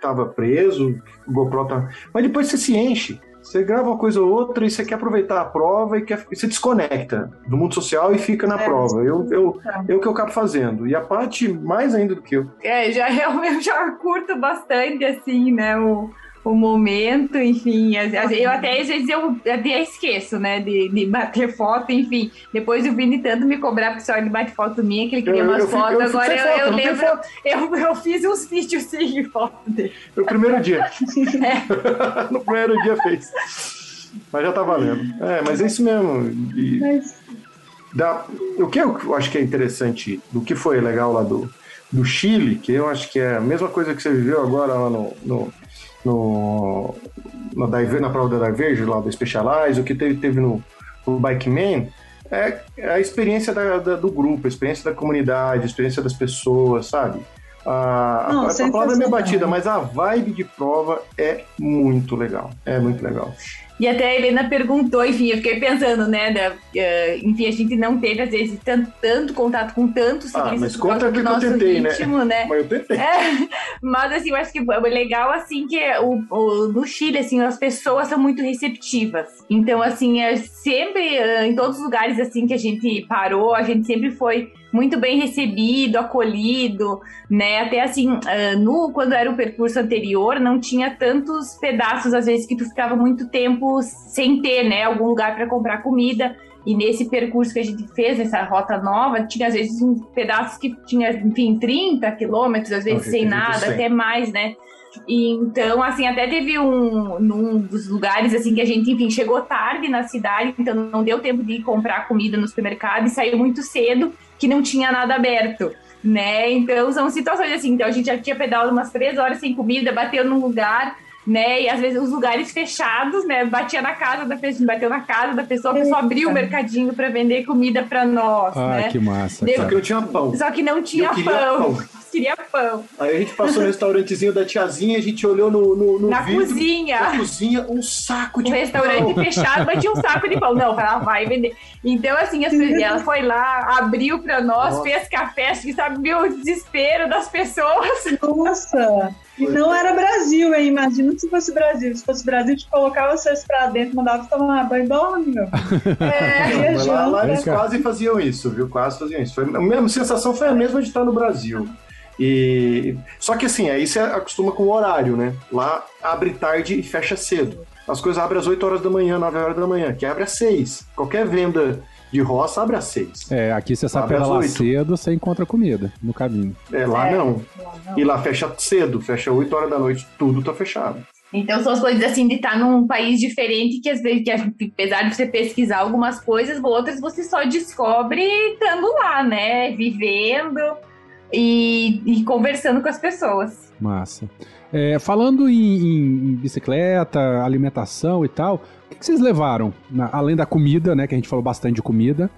tava preso, o GoPro tá. Mas depois você se enche. Você grava uma coisa ou outra e você quer aproveitar a prova e, quer, você desconecta do mundo social e fica na É, prova. Eu, eu, tá. eu que eu acabo fazendo. E a parte mais ainda do que eu. É, já, eu, eu já curto bastante, assim, né, o, o momento, enfim. Eu até, às vezes, eu até esqueço, né, de, de bater foto, enfim. Depois o Vini tanto me cobrar, porque só ele bate foto minha, que ele queria Eu- umas eu fico- fotos. eu Agora sem eu, foto, eu lembro, eu, eu fiz uns vídeos sim de foto dele. Foi o primeiro dia. no primeiro dia fez. Mas já tá valendo. É, mas é isso mesmo. E Mas dá- o que eu acho que é interessante do que foi legal lá do, do Chile, que eu acho que é a mesma coisa que você viveu agora lá no. no, no na, Diver- na prova da Diverge, lá do Specialized, o que teve, teve no, no Bikeman, é, é a experiência da- da- do grupo, a experiência da comunidade, a experiência das pessoas, sabe? A, Não, a, a palavra é meio batida, mas a vibe de prova é muito legal. É muito legal. E até a Helena perguntou, enfim, eu fiquei pensando, né? da- eh, enfim, a gente não teve, às vezes, tanto, tanto contato com tantos Ah, mas conta que eu tentei, né? ritmo, né? Mas eu tentei. É, mas assim, eu acho que é legal assim que o, o- no Chile, assim, as pessoas são muito receptivas. Então, assim, é sempre, eh, em todos os lugares assim que a gente parou, a gente sempre foi muito bem recebido, acolhido, né? Até assim, eh, no, quando era o percurso anterior, não tinha tantos pedaços, às vezes, que tu ficava muito tempo sem ter, né? Algum lugar para comprar comida. E nesse percurso que a gente fez, nessa rota nova, tinha às vezes um pedaços que tinha, enfim, 30 quilômetros, às vezes sem nada, 100. até mais, né? E, então, assim, até teve um num dos lugares assim que a gente, enfim, chegou tarde na cidade, então não deu tempo de ir comprar comida no supermercado e saiu muito cedo, que não tinha nada aberto. Né? Então são situações assim. Então a gente já tinha pedalado umas três horas sem comida, bateu num lugar, né? E às vezes os lugares fechados, né? Batia na casa da pessoa, bateu na casa da pessoa, a pessoa Eita. abriu o mercadinho para vender comida para nós, Ah, né? que massa. Só que não tinha pão. Só que não tinha pão. pão. Queria pão. Aí a gente passou no restaurantezinho da tiazinha, a gente olhou no, no, no Na vidro, cozinha. Na cozinha, um saco O de restaurante pão. fechado, mas tinha um saco de pão. Não, ela vai vender. Então, assim, as pessoas- ela foi lá, abriu pra nós, Nossa. fez café, que o desespero das pessoas. Nossa! E não era Brasil, hein? Imagina se fosse Brasil. Se fosse Brasil, te colocava vocês pra dentro, mandava tomar banho e dorme, meu. É, Mas lá, lá eles Cara. quase faziam isso, viu? Quase faziam isso. Foi, a mesma sensação foi a mesma de estar no Brasil. E só que assim, aí você acostuma com o horário, né? Lá abre tarde e fecha cedo. As coisas abrem às 8 horas da manhã, 9 horas da manhã, que abre às 6. Qualquer venda de roça abre às 6. É, aqui você sabe Abre às lá cedo, você encontra comida no caminho. É, lá É. não. E lá fecha cedo, fecha 8 horas da noite, tudo tá fechado. Então são as coisas assim de estar num país diferente que às vezes, que, apesar de você pesquisar algumas coisas, outras você só descobre estando lá, né? Vivendo e, e conversando com as pessoas. Massa. É, falando em, em bicicleta, alimentação e tal, o que, que vocês levaram? Na- além da comida, né? Que a gente falou bastante de comida.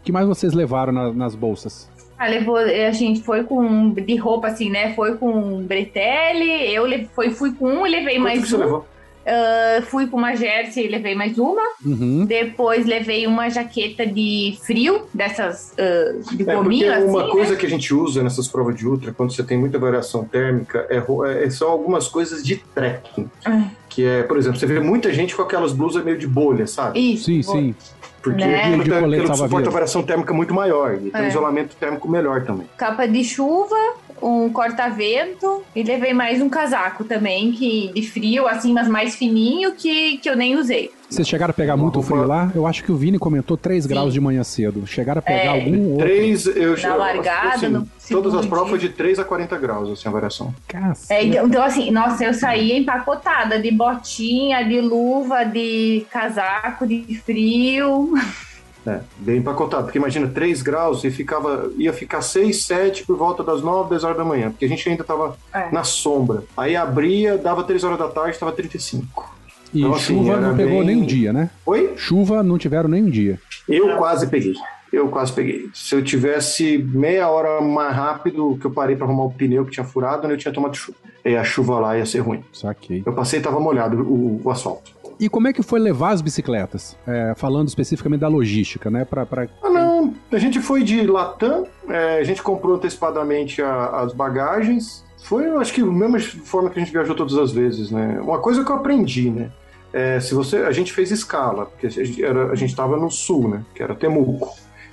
O que mais vocês levaram na- nas bolsas? Ah, levou, a gente foi com de roupa assim, né? Foi com bretelle, eu le- foi, fui com um e levei Quanto mais que você um. levou? Ah, fui com uma jersey e levei mais uma. Uhum. Depois levei uma jaqueta de frio, dessas ah, de É, gominho, assim, uma né? coisa que a gente usa nessas provas de ultra, quando você tem muita variação térmica, é ro- é- são algumas coisas de trekking. Ah. Que é, por exemplo, você vê muita gente com aquelas blusas meio de bolha, sabe? Isso. Sim, sim. Porque Né? tá- aquilo salva-vidas. suporta variação térmica muito maior e tem um É. isolamento térmico melhor também. Capa de chuva, um corta-vento e levei mais um casaco também, que de frio, assim, mas mais fininho, que, que eu nem usei. Vocês chegaram a pegar muito roupa- frio lá? Eu acho que o Vini comentou 3 Sim. graus de manhã cedo. Chegaram a pegar É. algum outro? Três, eu Na largada, no Todas as provas dia. de 3 a 40 graus, assim, a variação. É, então, então, assim, nossa, eu saía empacotada de botinha, de luva, de casaco, de frio. É, bem empacotado. Porque imagina, 3 graus e ficava, ia ficar 6, 7 por volta das 9, 10 horas da manhã. Porque a gente ainda tava É. na sombra. Aí abria, dava 3 horas da tarde, tava 35. E Então, assim, chuva era não pegou bem- nem um dia, né? Oi? Chuva não tiveram nem um dia. Eu quase peguei. Eu quase peguei. Se eu tivesse meia hora mais rápido que eu parei para arrumar o pneu que tinha furado, eu tinha tomado chuva. E a chuva lá ia ser ruim. Saquei. Eu passei e tava molhado o, o asfalto. E como é que foi levar as bicicletas? É, falando especificamente da logística, né? Pra, pra... Ah, não. A gente foi de Latam, é, a gente comprou antecipadamente a- as bagagens. Foi, eu acho que, a mesma forma que a gente viajou todas as vezes, né? Uma coisa que eu aprendi, né? É, se você, a gente fez escala, porque a gente, era, a gente tava no sul, né? Que era Temuco.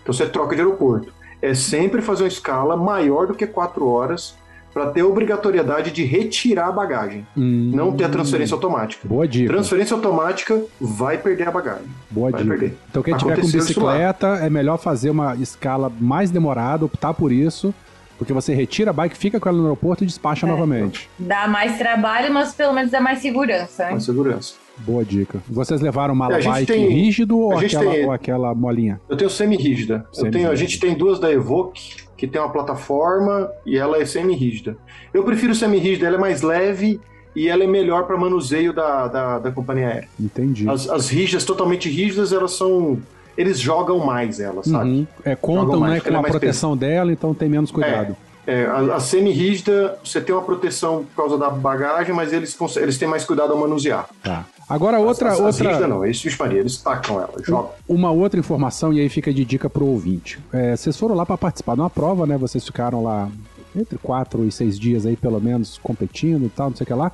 Então você troca de aeroporto. É sempre fazer uma escala maior do que quatro horas para ter a obrigatoriedade de retirar a bagagem. Hum, Não ter a transferência automática. Boa dica. Transferência automática vai perder a bagagem. Boa vai dica. perder. Então quem tiver com bicicleta, é melhor fazer uma escala mais demorada, optar por isso, porque você retira a bike, fica com ela no aeroporto e despacha É. novamente. Dá mais trabalho, mas pelo menos dá mais segurança. né? Com segurança. Boa dica. Vocês levaram uma É, a bike tem- rígido ou a aquela, tem- ou aquela molinha? Eu tenho semi-rígida. Eu tenho, a gente tem duas da Evoque, que tem uma plataforma e ela é semi-rígida. Eu prefiro semi-rígida, ela é mais leve e ela é melhor para manuseio da, da, da companhia aérea. Entendi. As, as rígidas, totalmente rígidas, elas são. Eles jogam mais elas, sabe? Uhum. É, contam Jogam né, com ela a é mais proteção dela, então tem menos cuidado. É, a, a semi-rígida, você tem uma proteção por causa da bagagem, mas eles, eles têm mais cuidado ao manusear. Tá. Agora outra... As, as outra... rígida não, esse Maria, eles tacam ela, jogam. Uma outra informação, e aí fica de dica pro ouvinte. É, vocês foram lá para participar de uma prova, né? Vocês ficaram lá entre quatro e seis dias aí, pelo menos, competindo e tal, não sei o que lá.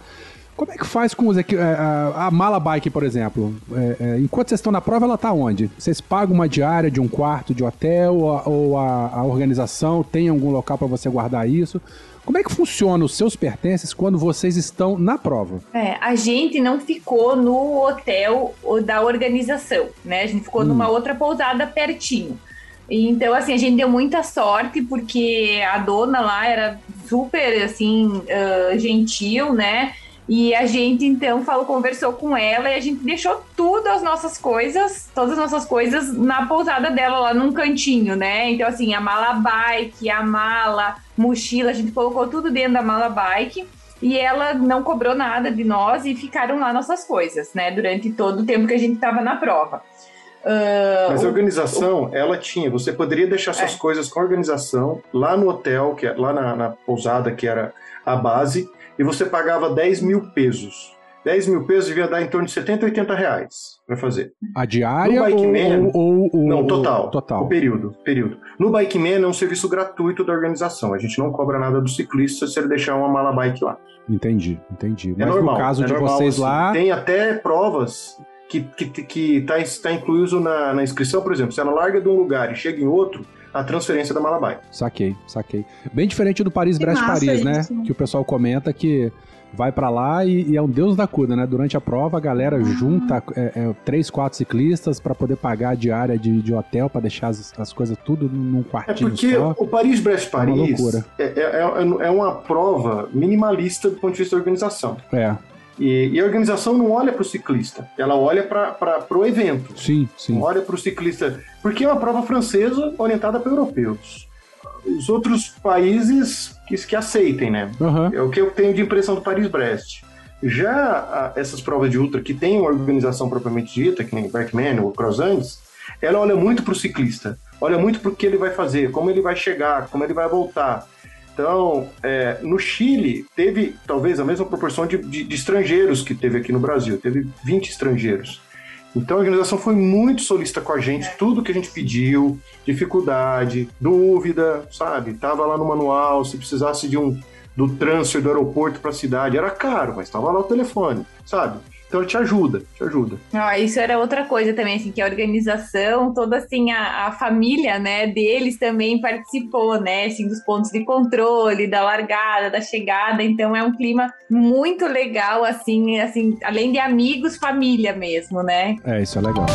Como é que faz com os é, a, a mala bike, por exemplo? É, é, enquanto vocês estão na prova, ela está onde? Vocês pagam uma diária de um quarto de hotel ou, ou a, a, organização tem algum local para você guardar isso? Como é que funciona os seus pertences quando vocês estão na prova? É, a gente não ficou no hotel da organização, né? A gente ficou hum. numa outra pousada pertinho. Então, assim, a gente deu muita sorte porque a dona lá era super, assim, uh, gentil, né? E a gente então falou, conversou com ela e a gente deixou tudo as nossas coisas, todas as nossas coisas na pousada dela lá num cantinho, né? Então assim, a mala bike, a mala, mochila, a gente colocou tudo dentro da mala bike e ela não cobrou nada de nós e ficaram lá nossas coisas, né? Durante todo o tempo que a gente estava na prova. Uh, Mas a organização, o... ela tinha. Você poderia deixar suas é. coisas com a organização lá no hotel, que é, lá na, na pousada que era a base, e você pagava 10 mil pesos. 10 mil pesos devia dar em torno de 70, 80 reais para fazer. A diária no Bike Man, ou, ou, Não, total. Total. O período, período. No Bike Man é um serviço gratuito da organização. A gente não cobra nada do ciclista se ele deixar uma mala bike lá. Entendi, entendi. É Mas normal, no caso é de normal, vocês assim, lá... Tem até provas que está que, que tá, tá incluído na, na inscrição, por exemplo. Se ela larga de um lugar e chega em outro, a transferência da Malabai. Saquei, saquei. Bem diferente do Paris-Brest-Paris, né? Que o pessoal comenta que vai para lá e, e, é um deus da cuida, né? Durante a prova, a galera ah. junta é, é, três, quatro ciclistas para poder pagar a diária de, de hotel, para deixar as, as, coisas tudo num quartinho É porque só. o Paris-Brest-Paris é, é, é, é, uma prova minimalista do ponto de vista da organização. É. E, e, a organização não olha para o ciclista, ela olha para o evento. Sim, sim. Olha para o ciclista, porque é uma prova francesa orientada para europeus. Os outros países que, que aceitem, né? Uhum. É o que eu tenho de impressão do Paris-Brest. Já a, essas provas de ultra que tem uma organização propriamente dita, que nem Bikeman ou Cross Andes, ela olha muito para o ciclista, olha muito para o que ele vai fazer, como ele vai chegar, como ele vai voltar. Então, é, no Chile, teve talvez a mesma proporção de, de, de, estrangeiros que teve aqui no Brasil, teve 20 estrangeiros. Então, a organização foi muito solista com a gente, tudo que a gente pediu, dificuldade, dúvida, sabe? Tava lá no manual, se precisasse de um do transfer do aeroporto para a cidade, era caro, mas estava lá o telefone, sabe? Então ele te ajuda, te ajuda. Ah, isso era outra coisa também, assim, que a organização, toda assim, a, a família, né, deles também participou, né, assim, dos pontos de controle, da largada, da chegada, então é um clima muito legal, assim, assim, além de amigos, família mesmo, né? É, isso é legal.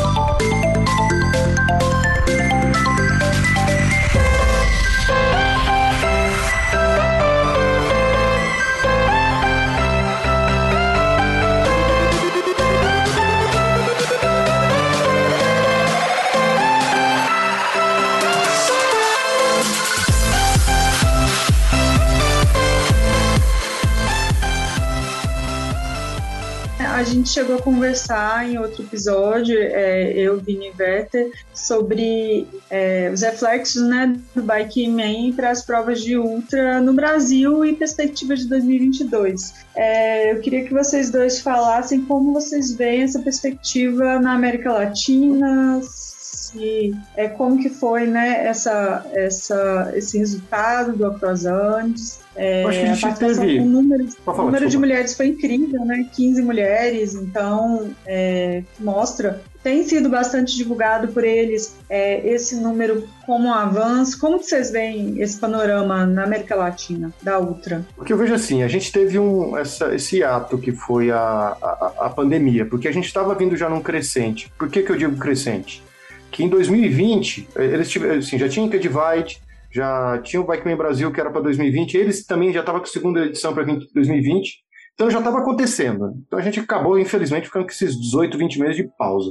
Gente chegou a conversar em outro episódio, é, eu, Vini Werther, sobre é, os reflexos né, do Bike Man para as provas de Ultra no Brasil e perspectivas de 2022. É, eu queria que vocês dois falassem como vocês veem essa perspectiva na América Latina, se, é, como que foi né, essa, essa, esse resultado do Acrosantes. É, Acho que a gente teve... O número, falar, o número de mulheres foi incrível, né? 15 mulheres, então é, mostra. Tem sido bastante divulgado por eles é, esse número como um avanço. Como vocês veem esse panorama na América Latina, da Ultra? Porque eu vejo assim, a gente teve um, essa, esse ato que foi a, a, a pandemia, porque a gente estava vindo já num crescente. Por que, que eu digo crescente? que em 2020, eles tiveram, assim, já tinha Inca Divide, já tinha o Bikeman Brasil, que era para 2020, eles também já estavam com a segunda edição para 2020, então já estava acontecendo. Então a gente acabou, infelizmente, ficando com esses 18, 20 meses de pausa.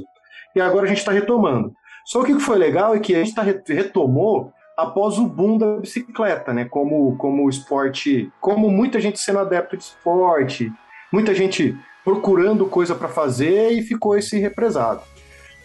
E agora a gente está retomando. Só que o que foi legal é que a gente tá, retomou após o boom da bicicleta, né? Como, como esporte, como muita gente sendo adepto de esporte, muita gente procurando coisa para fazer e ficou esse represado.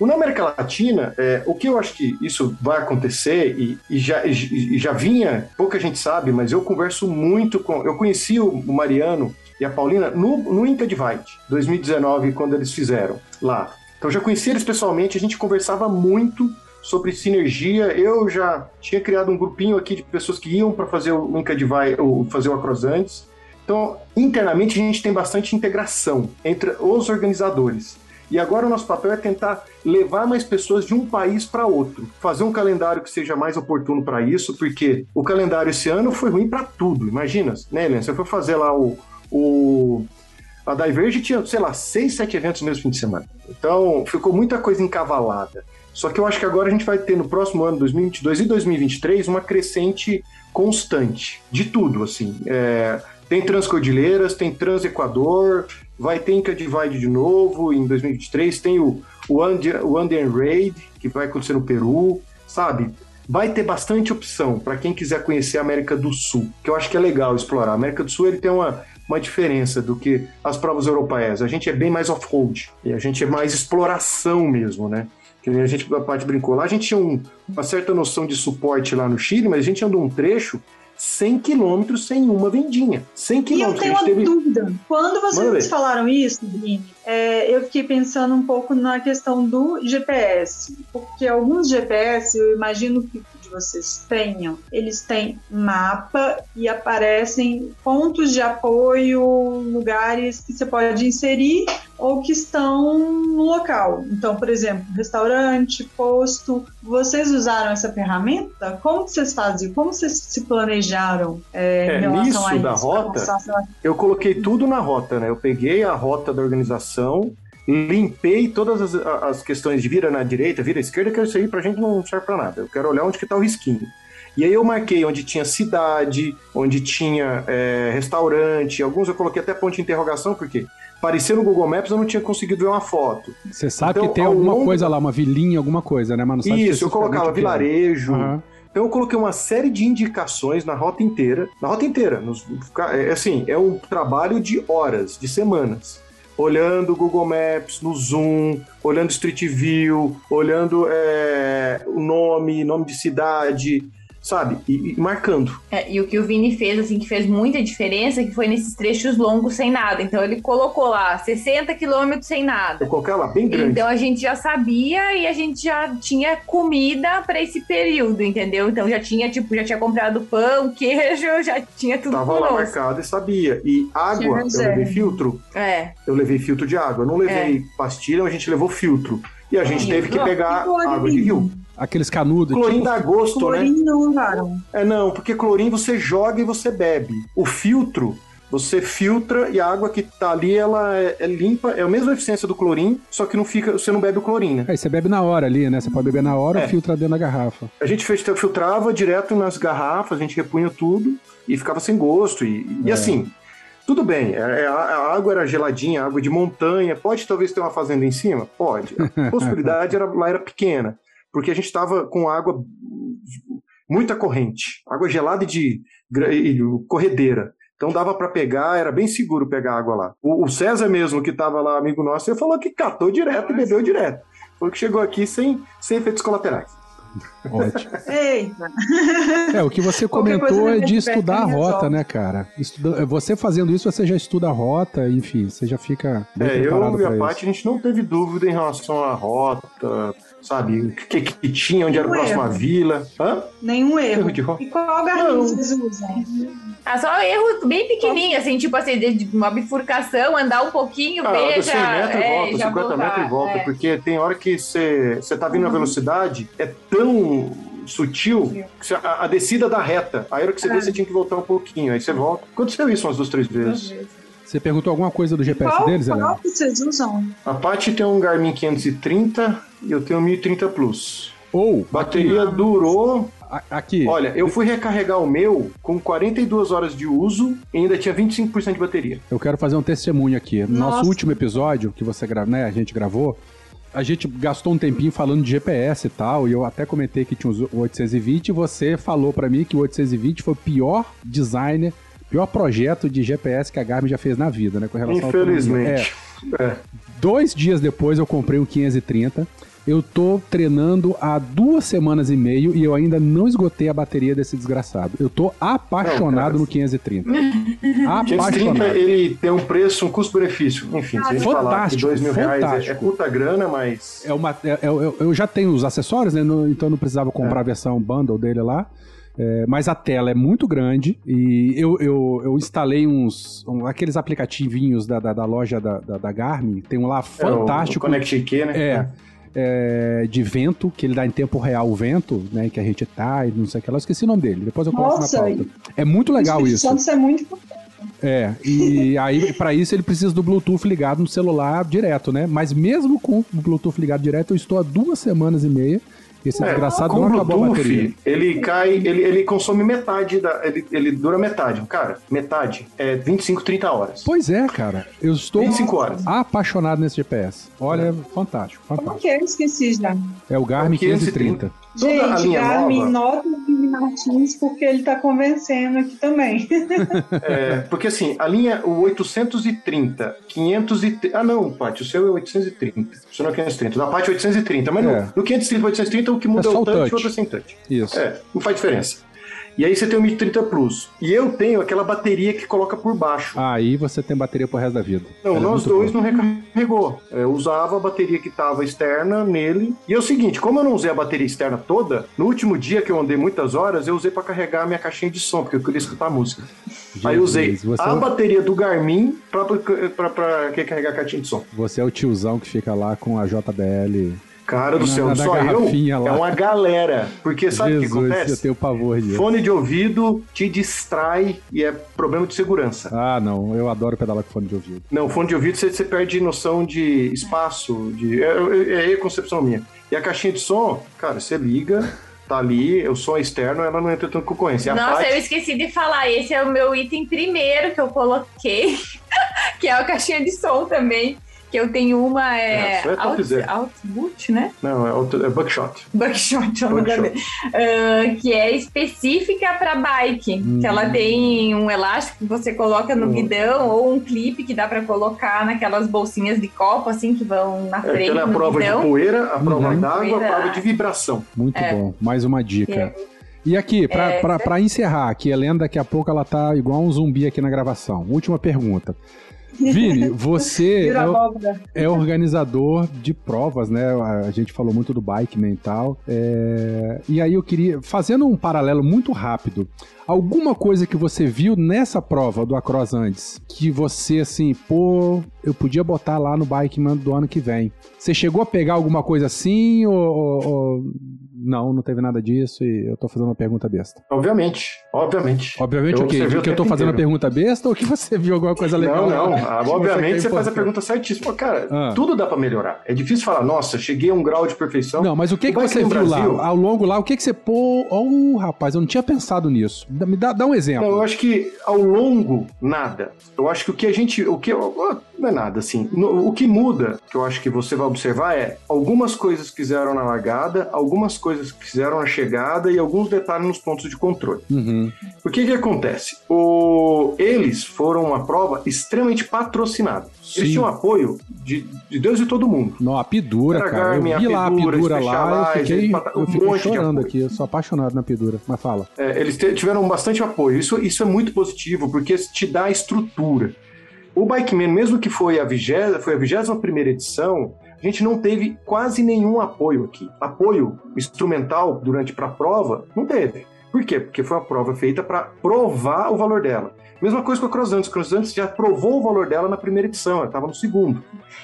O na América Latina, é, o que eu acho que isso vai acontecer e, e já, e já vinha, pouca gente sabe, mas eu converso muito com. Eu conheci o Mariano e a Paulina no, no Inca Divide, 2019, quando eles fizeram lá. Então já conheci eles pessoalmente, a gente conversava muito sobre sinergia. Eu já tinha criado um grupinho aqui de pessoas que iam para fazer o Inca Divide, ou fazer o Acrosantes. Então, internamente, a gente tem bastante integração entre os organizadores. E agora o nosso papel é tentar levar mais pessoas de um país para outro, fazer um calendário que seja mais oportuno para isso, porque o calendário esse ano foi ruim para tudo. Imagina, né, Helena? Você foi fazer lá o, o a Diverge tinha, sei lá, seis, sete eventos no mesmo fim de semana. Então, ficou muita coisa encavalada. Só que eu acho que agora a gente vai ter no próximo ano, 2022 e 2023, uma crescente constante de tudo, assim. É, tem Transcordilheiras, tem Transequador, vai ter Inca Divide de novo em 2023, tem o, o, Andean, o Raid, que vai acontecer no Peru, sabe? Vai ter bastante opção para quem quiser conhecer a América do Sul, que eu acho que é legal explorar. A América do Sul ele tem uma, uma diferença do que as provas europeias. A gente é bem mais off-road, e a gente é mais exploração mesmo, né? Que a gente, a parte brincou lá, a gente tinha um, uma certa noção de suporte lá no Chile, mas a gente andou um trecho 100 quilômetros sem uma vendinha. 100 quilômetros. E eu tenho uma teve... dúvida. Quando vocês falaram isso, Vini, é, eu fiquei pensando um pouco na questão do GPS. Porque alguns GPS, eu imagino que vocês tenham, eles têm mapa e aparecem pontos de apoio, lugares que você pode inserir ou que estão no local. Então, por exemplo, restaurante, posto. Vocês usaram essa ferramenta? Como vocês fazem? Como vocês se planejaram é, é, em relação nisso a isso? da rota, eu coloquei tudo na rota, né? Eu peguei a rota da organização, limpei todas as, as questões de vira na direita, vira à esquerda, que isso aí pra gente não serve pra nada. Eu quero olhar onde que tá o risquinho. E aí eu marquei onde tinha cidade, onde tinha é, restaurante, alguns eu coloquei até ponto de interrogação, porque parecia no Google Maps eu não tinha conseguido ver uma foto. Você sabe então, que tem alguma longo... coisa lá, uma vilinha, alguma coisa, né? Mas não sabe Isso, eu colocava vilarejo. Uhum. Então eu coloquei uma série de indicações na rota inteira. Na rota inteira. Nos, é, assim, é um trabalho de horas, de semanas olhando Google Maps no Zoom, olhando Street View, olhando é, o nome, nome de cidade, sabe? E, e marcando. É, e o que o Vini fez, assim, que fez muita diferença, que foi nesses trechos longos sem nada. Então ele colocou lá 60 quilômetros sem nada. Eu coloquei lá bem grande. Então a gente já sabia e a gente já tinha comida para esse período, entendeu? Então já tinha, tipo, já tinha comprado pão, queijo, já tinha tudo Tava lá marcado e sabia. E água, eu levei filtro. É. Eu levei filtro de água. Eu não levei é. pastilha, a gente levou filtro. E a gente teve que pegar água de rio. Aqueles canudos. Clorim tipo... dá gosto, clorim né? não usaram. É, não, porque clorim você joga e você bebe. O filtro, você filtra e a água que tá ali, ela é, é, limpa, é a mesma eficiência do clorim, só que não fica, você não bebe o clorim, né? Aí você bebe na hora ali, né? Você pode beber na hora é. ou filtra dentro da garrafa. A gente fez, filtrava direto nas garrafas, a gente repunha tudo e ficava sem gosto. E, é. e assim, tudo bem, é, é, a água era geladinha, água de montanha, pode talvez ter uma fazenda em cima? Pode. A possibilidade era, lá era pequena porque a gente estava com água, muita corrente, água gelada e de, de corredeira. Então dava para pegar, era bem seguro pegar água lá. O, o César mesmo, que estava lá, amigo nosso, ele falou que catou direto e bebeu direto. Falou que chegou aqui sem, sem efeitos colaterais. Ótimo. Eita. É, o que você comentou é de estudar a rota, né, cara? Estuda... Você fazendo isso, você já estuda a rota, enfim, você já fica bem é, preparado eu e a Paty, a gente não teve dúvida em relação à rota, sabe? O que, que tinha, onde Nenhum era a próxima erro. vila. Hã? Nenhum erro. erro de... E qual garrinho vocês usam? Ah, só erro bem pequenininho, assim, tipo assim, de uma bifurcação, andar um pouquinho, ah, veja... 100 metros é, e volta, 50 voltar, metros e volta, é. porque tem hora que você tá vindo uhum. na velocidade, é tão sutil, que a, a, descida da reta, aí a hora que você é. vê, você tinha que voltar um pouquinho, aí você volta. Aconteceu isso umas duas, três vezes. vezes. Você perguntou alguma coisa do GPS qual, deles, Helena? Qual que vocês usam? A Paty tem um Garmin 530 e eu tenho um 1030 Plus. Ou, oh, bateria aqui. durou Aqui. Olha, eu fui recarregar o meu com 42 horas de uso e ainda tinha 25% de bateria. Eu quero fazer um testemunho aqui. No Nossa. nosso último episódio que você gra... né, a gente gravou, a gente gastou um tempinho falando de GPS e tal, e eu até comentei que tinha o 820 e você falou para mim que o 820 foi o pior designer pior projeto de GPS que a Garmin já fez na vida, né? Com relação Infelizmente. Ao é. é. Dois dias depois eu comprei o 530. Eu tô treinando há duas semanas e meio e eu ainda não esgotei a bateria desse desgraçado. Eu tô apaixonado Não, no 530. 530 apaixonado. ele tem um preço, um custo-benefício. Enfim, se a gente falar que Fantástico, dois mil reais é, é fantástico. puta grana, mas. É uma, é- é- eu, eu já tenho os acessórios, né? então eu não precisava comprar a versão bundle dele lá. É, mas a tela é muito grande e eu, eu, eu instalei uns um- aqueles aplicativinhos da, da, da loja da, da, da Garmin. Tem um lá É, o- fantástico. O Connect né? É, é, de vento, que ele dá em tempo real o vento, né? Que a gente tá e não sei o que lá. Eu esqueci o nome dele. Depois eu coloco Nossa, na pauta. É muito legal isso. Santo, isso é muito importante. É, e aí para isso ele precisa do Bluetooth ligado no celular direto, né? Mas mesmo com o Bluetooth ligado direto, eu estou há duas semanas e meia. Esse É, desgraçado com não acabou a bateria. Bluetooth, ele cai, ele, ele consome metade da. Ele, ele dura metade. Cara, metade é 25, 30 horas. Pois é, cara. Eu estou 25 horas. apaixonado nesse GPS. Olha, fantástico, Como fantástico. que é? Eu esqueci já. É o Garmin É o 530. 530. A Gente, linha Garmin, nova. nota o Vini Martins, porque ele tá convencendo aqui também. É, porque assim, a linha, o 830, 530. Ah, não, Paty, o seu é 830. O seu não é 530. Da Paty é 830. Mas É. no, no 530, 830, o que muda É é, o touch e touch. o outro é sem touch. Isso. É, não faz diferença. E aí você tem o 1030 Plus. E eu tenho aquela bateria que coloca por baixo. Aí você tem bateria pro resto da vida. Não, Ela é nós muito dois boa. não recarregou. Eu usava a bateria que estava externa nele. E é o seguinte, como eu não usei a bateria externa toda, no último dia que eu andei muitas horas, eu usei para carregar a minha caixinha de som, porque eu queria escutar música. Aí eu usei Jesus, a bateria do Garmin para carregar a caixinha de som. você é o tiozão que fica lá com a JBL. Cara do Na- céu, na só eu? lá. É uma galera. Porque sabe o que Jesus, eu acontece? tenho pavor disso. Fone de ouvido te distrai e é problema de segurança. Ah, não. Eu adoro pedalar com fone de ouvido. Não, fone de ouvido você, você perde noção de espaço, de é, é, é a concepção minha. E a caixinha de som, cara, você liga, tá ali, o som é externo, ela não entra tanto concorrência. A Nossa, Paty- eu esqueci de falar. Esse é o meu item primeiro que eu coloquei, que é a caixinha de som também. Que eu tenho uma É, é, isso é Out-. Outboot, né? Não, é, outro- é buckshot. Buckshot, é o nome. Ah, que é específica para bike. Hum. Que ela tem um elástico que você coloca no Hum. guidão ou um clipe que dá para colocar naquelas bolsinhas de copo, assim, que vão na É, frente aquela é a prova de guidão. poeira, a prova Uhum. d'água, a prova de vibração. Muito É. bom. Mais uma dica. É. E aqui, pra, É, pra, é. pra encerrar, aqui, a Helena daqui a pouco ela tá igual um zumbi aqui na gravação. Última pergunta. Vini, você é, é organizador de provas, né? A gente falou muito do bike mental. É, E aí eu queria, fazendo um paralelo muito rápido, alguma coisa que você viu nessa prova do Across antes, que você assim, pô, eu podia botar lá no Bikeman do ano que vem. Você chegou a pegar alguma coisa assim ou, ou- ou- não, não teve nada disso e eu tô fazendo uma pergunta besta. Obviamente, obviamente. Obviamente Eu o quê? que eu tô fazendo a inteiro. pergunta besta ou que você viu alguma coisa legal? Não, não. Lá? Ah, Que você obviamente você faz a pergunta certíssima. Cara, Ah. tudo dá pra melhorar. É difícil falar, nossa, cheguei a um grau de perfeição. Não, mas o que, O que bike você viu Brasil- lá? Ao longo lá, o que, que você. Pô, oh, rapaz, eu não tinha pensado nisso. Me dá, dá um exemplo. Não, eu acho que ao longo, nada. Eu acho que o que a gente. O que, não é nada, assim. No- o que muda, que eu acho que você vai observar, é algumas coisas que fizeram na largada, algumas coisas que fizeram na chegada e alguns detalhes nos pontos de controle. Uhum. O que que acontece? O... Eles foram uma prova extremamente patrocinada. Sim. Eles tinham apoio de, de Deus e todo mundo. Não, a Pidura, Era cara. Garmin, eu vi a lá a Pidura, lá, eu fiquei, um eu fiquei chorando aqui. Eu sou apaixonado na Pidura. Mas fala. É, eles tiveram bastante apoio. Isso, isso é muito positivo, porque te dá estrutura. O Bikeman, mesmo que foi a vigésima, foi a 21 primeira edição, a gente não teve quase nenhum apoio aqui. Apoio instrumental durante para a prova, não teve. Por quê? Porque foi uma prova feita para provar o valor dela. Mesma coisa com a Cruzantes. A Cruzantes já provou o valor dela na primeira edição, ela estava no segundo.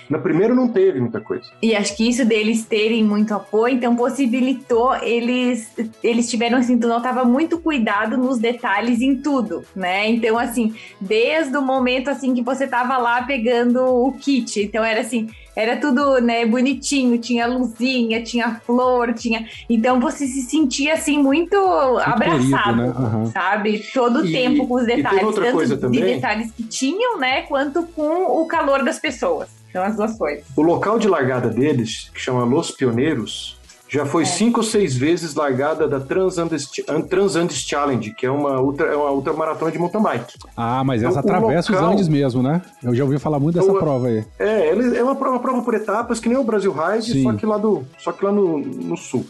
Na primeira não teve muita coisa. E acho que isso deles terem muito apoio, então possibilitou eles eles tiveram assim, tu notava muito cuidado nos detalhes em tudo, né? Então assim, desde o momento assim que você tava lá pegando o kit, então era assim, era tudo, né, bonitinho, tinha luzinha, tinha flor, tinha, então você se sentia assim muito, abraçado, querido, né? Aham. sabe? Todo o E- tempo com os detalhes, outra coisa de também. detalhes que tinham, né, quanto com o calor das pessoas. Então as duas coisas. O local de largada deles, que chama Los Pioneiros, já foi cinco ou seis vezes largada da Transandes, Transandes Challenge, que é uma, ultra, é uma ultramaratona de mountain bike. Ah, mas essa Então, o atravessa local- os Andes mesmo, né? Eu já ouvi falar muito dessa O- prova aí. É, ele é uma prova, uma prova por etapas, que nem o Brasil Ride, só que lá, do, só que lá no, no sul.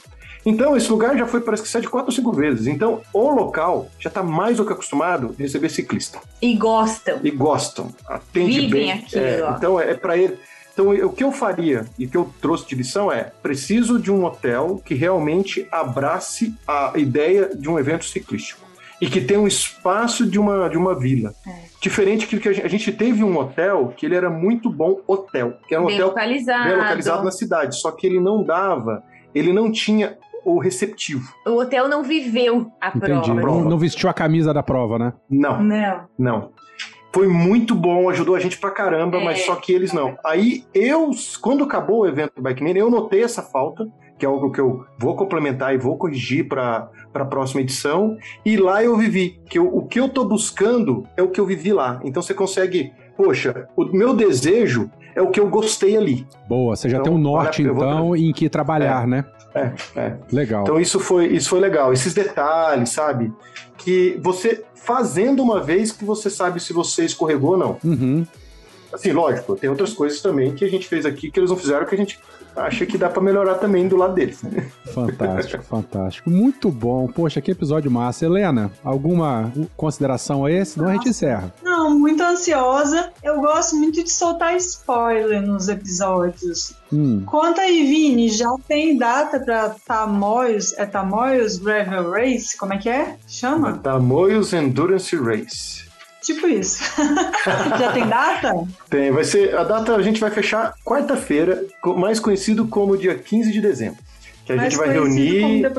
Então, esse lugar já foi, parece que, sete, quatro ou cinco vezes. Então, o local já está mais do que acostumado a receber ciclista. E gostam. E gostam. Atende Vivem bem. aquilo, É, ó. então, é, para ele... Então, o que eu faria e o que eu trouxe de lição é: preciso de um hotel que realmente abrace a ideia de um evento ciclístico e que tenha um espaço de uma, de uma vila. É. Diferente que que a gente, a gente teve um hotel que ele era muito bom hotel, que era um bem hotel localizado. bem localizado na cidade, só que ele não dava, ele não tinha o receptivo. O hotel não viveu a Entendi. prova. Não, não vestiu a camisa da prova, né? Não, Não. não. Foi muito bom, ajudou a gente pra caramba, É. mas só que eles não. Aí eu, quando acabou o evento do Bike Man, eu notei essa falta, que é algo que eu vou complementar e vou corrigir para a próxima edição. E lá eu vivi, que eu- o que eu tô buscando é o que eu vivi lá. Então você consegue, poxa, o meu desejo é o que eu gostei ali. Boa, você já Então, tem um norte, olha, eu vou então, em que trabalhar, né? É, é. Legal. Então isso foi, isso foi legal. Esses detalhes, sabe? Que você fazendo uma vez que você sabe se você escorregou ou não. Uhum. Assim, lógico, tem outras coisas também que a gente fez aqui que eles não fizeram que a gente acha que dá pra melhorar também do lado deles. Fantástico, fantástico. Muito bom. Poxa, que episódio massa. Helena, alguma consideração a esse? Não, a gente encerra. Não, muito ansiosa. Eu gosto muito de soltar spoiler nos episódios. Hum, Conta aí, Vini, já tem data pra Tamoios? É Tamoios Gravel Race? Como é que é? Chama? Tamoios Endurance Race. Tipo isso. já tem data? Tem, vai ser. A data a gente vai fechar quarta-feira, mais conhecido como dia 15 de dezembro. Que a Mais gente vai reunir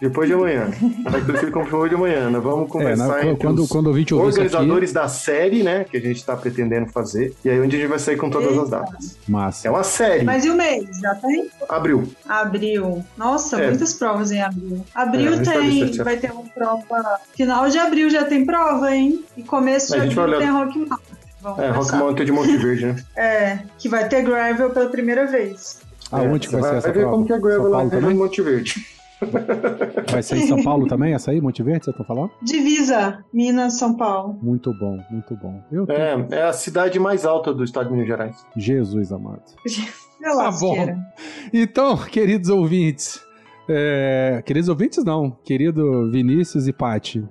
depois de amanhã. Vai conhecido como depois de amanhã. Nós vamos é, conversar na- entre quando, os quando o ouvinte ouvir isso aqui, organizadores da série, né? Que a gente tá pretendendo fazer. E aí onde a gente vai sair com todas as datas. massa. É uma série. Mas e o mês? Já tem? Abril. Abril. Nossa, É. muitas provas em abril. Abril É, vai tem, vai ter uma prova. Final de abril já tem prova, hein? E começo de A gente vai abril tem Rock Mountain. Vamos É, Rock conversar. Mountain de Monte Verde, né? É, que vai ter gravel pela primeira vez. Aonde que vai, Você ser essa Vai ver prova? como que é gravel São lá Paulo em também? Monte Verde. Vai ser em São Paulo também, essa aí, Monte Verde, vocês estão falando? Divisa, Minas, São Paulo. Muito bom, muito bom. É, é a cidade mais alta do estado de Minas Gerais. Jesus amado. Meu Tá lasqueira. Então, queridos ouvintes, é, queridos ouvintes não, querido Vinícius e Pati,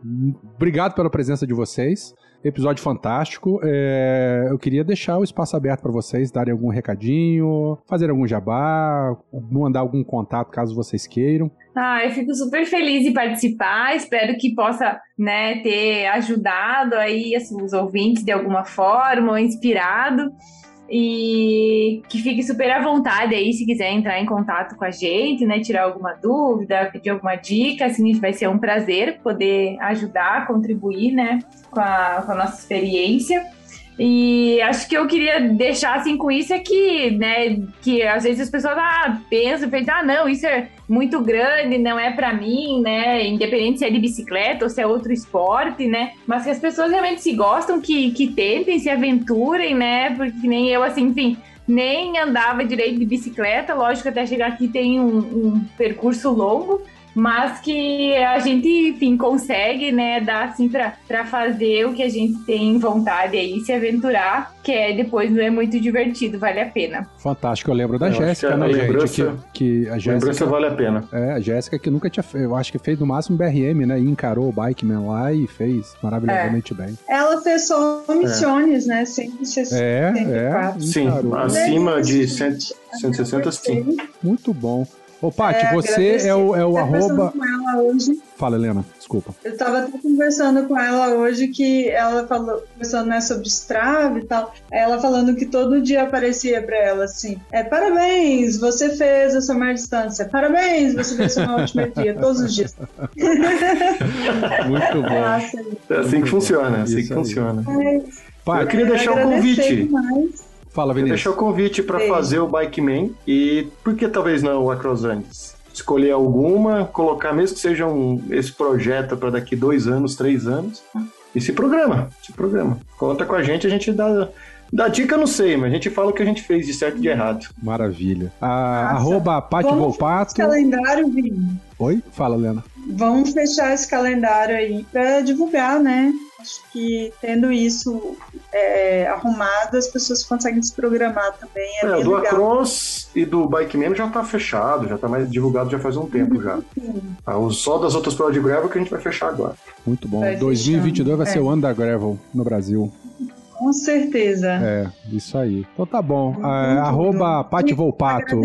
obrigado pela presença de vocês. Episódio fantástico. É, eu queria deixar o espaço aberto para vocês darem algum recadinho, fazer algum jabá, mandar algum contato caso vocês queiram. Ah, eu fico super feliz em participar. Espero que possa, né, ter ajudado aí assim, os ouvintes de alguma forma, ou inspirado. E que fique super à vontade aí se quiser entrar em contato com a gente, né? Tirar alguma dúvida, pedir alguma dica, assim, vai ser um prazer poder ajudar, contribuir, né? Com a, com a nossa experiência. E acho que eu queria deixar assim com isso é que, né, que às vezes as pessoas ah, pensam, pensam, ah, não, isso é muito grande, não é pra mim, né? Independente se é de bicicleta ou se é outro esporte, né? Mas que as pessoas realmente se gostam, que, que tentem, se aventurem, né? Porque nem eu, assim, enfim, nem andava direito de bicicleta, lógico, até chegar aqui tem um, um percurso longo, mas que a gente, enfim, consegue, né, dar assim pra, pra fazer o que a gente tem vontade aí, se aventurar, que é depois não é muito divertido, vale a pena. Fantástico, eu lembro da Eu Jéssica, que a né, gente? lembrança- Que, que a Lembrança Jéssica. vale a pena. É, a Jéssica que nunca tinha feito, eu acho que fez no máximo BRM, né? E encarou o Bikeman lá e fez maravilhosamente bem. Ela fez só missiones, né? Sempre É, 164. é. Sim, acima de 100, 160, sim. Muito bom. Ô, Paty, É, você é o, é o Tava conversando arroba. com ela hoje. Fala, Helena, desculpa. Eu tava até conversando com ela hoje que ela falou, conversando né, sobre Strava e tal. Ela falando que todo dia aparecia pra ela assim: é, parabéns, você fez a sua maior distância. Parabéns, você fez a sua altimetria. Todos os dias. Muito bom. Nossa, É assim que funciona, é assim que aí. funciona. Paty, Eu queria deixar o convite. demais. Fala, Vinícius. deixar o convite para fazer o Bike Man e por que talvez não o Across Andes? Escolher alguma, colocar mesmo que seja um, esse projeto para daqui dois anos, três anos, e se programa, se programa. Conta com a gente, a gente dá, Da dica eu não sei, mas a gente fala o que a gente fez de certo e de errado. Maravilha. A, arroba Pati Volpato. calendário, Vini. Oi? Fala, Lena. Vamos fechar esse calendário aí para divulgar, né? Acho que tendo isso é, arrumado, as pessoas conseguem se programar também. É, é o do legal. Across e do Bike Man já tá fechado, já tá mais divulgado já faz um tempo já. Ah, o só das outras provas de gravel que a gente vai fechar agora. Muito bom. Vai 2022 fechando, vai ser é. o Under Gravel no Brasil. Com certeza. É, isso aí. Então tá bom. É, bom. arroba Pati Volpato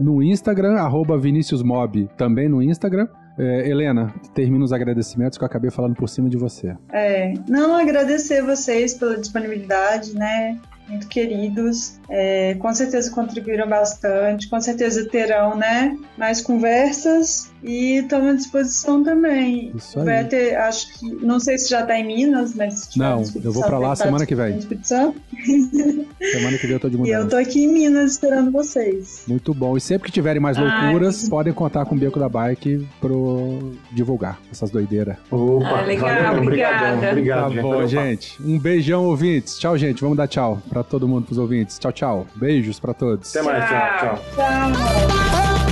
no Instagram, arroba Vinícius Mob também no Instagram. É, Helena, termina os agradecimentos que eu acabei falando por cima de você. É, não, agradecer vocês pela disponibilidade, né? Muito queridos. É, com certeza contribuíram bastante. Com certeza terão, né? Mais conversas. E estamos à disposição também. Isso aí. Vai ter, acho que. Não sei se já está em Minas, mas. se tiver Não, eu vou pra lá estar semana que vem. no Espírito Santo. Semana que vem eu tô de E eu mudança. tô aqui em Minas esperando vocês. Muito bom. E sempre que tiverem mais Ai. loucuras, podem contar com o Beco da Bike pro divulgar essas doideiras. Opa, Ah, legal, valeu, obrigada. obrigadão, Obrigado, Tá gente. bom, gente. Um beijão, ouvintes. Tchau, gente. Vamos dar tchau pra todo mundo, pros ouvintes. Tchau, tchau. Beijos pra todos. Até mais, tchau, tchau. Tchau.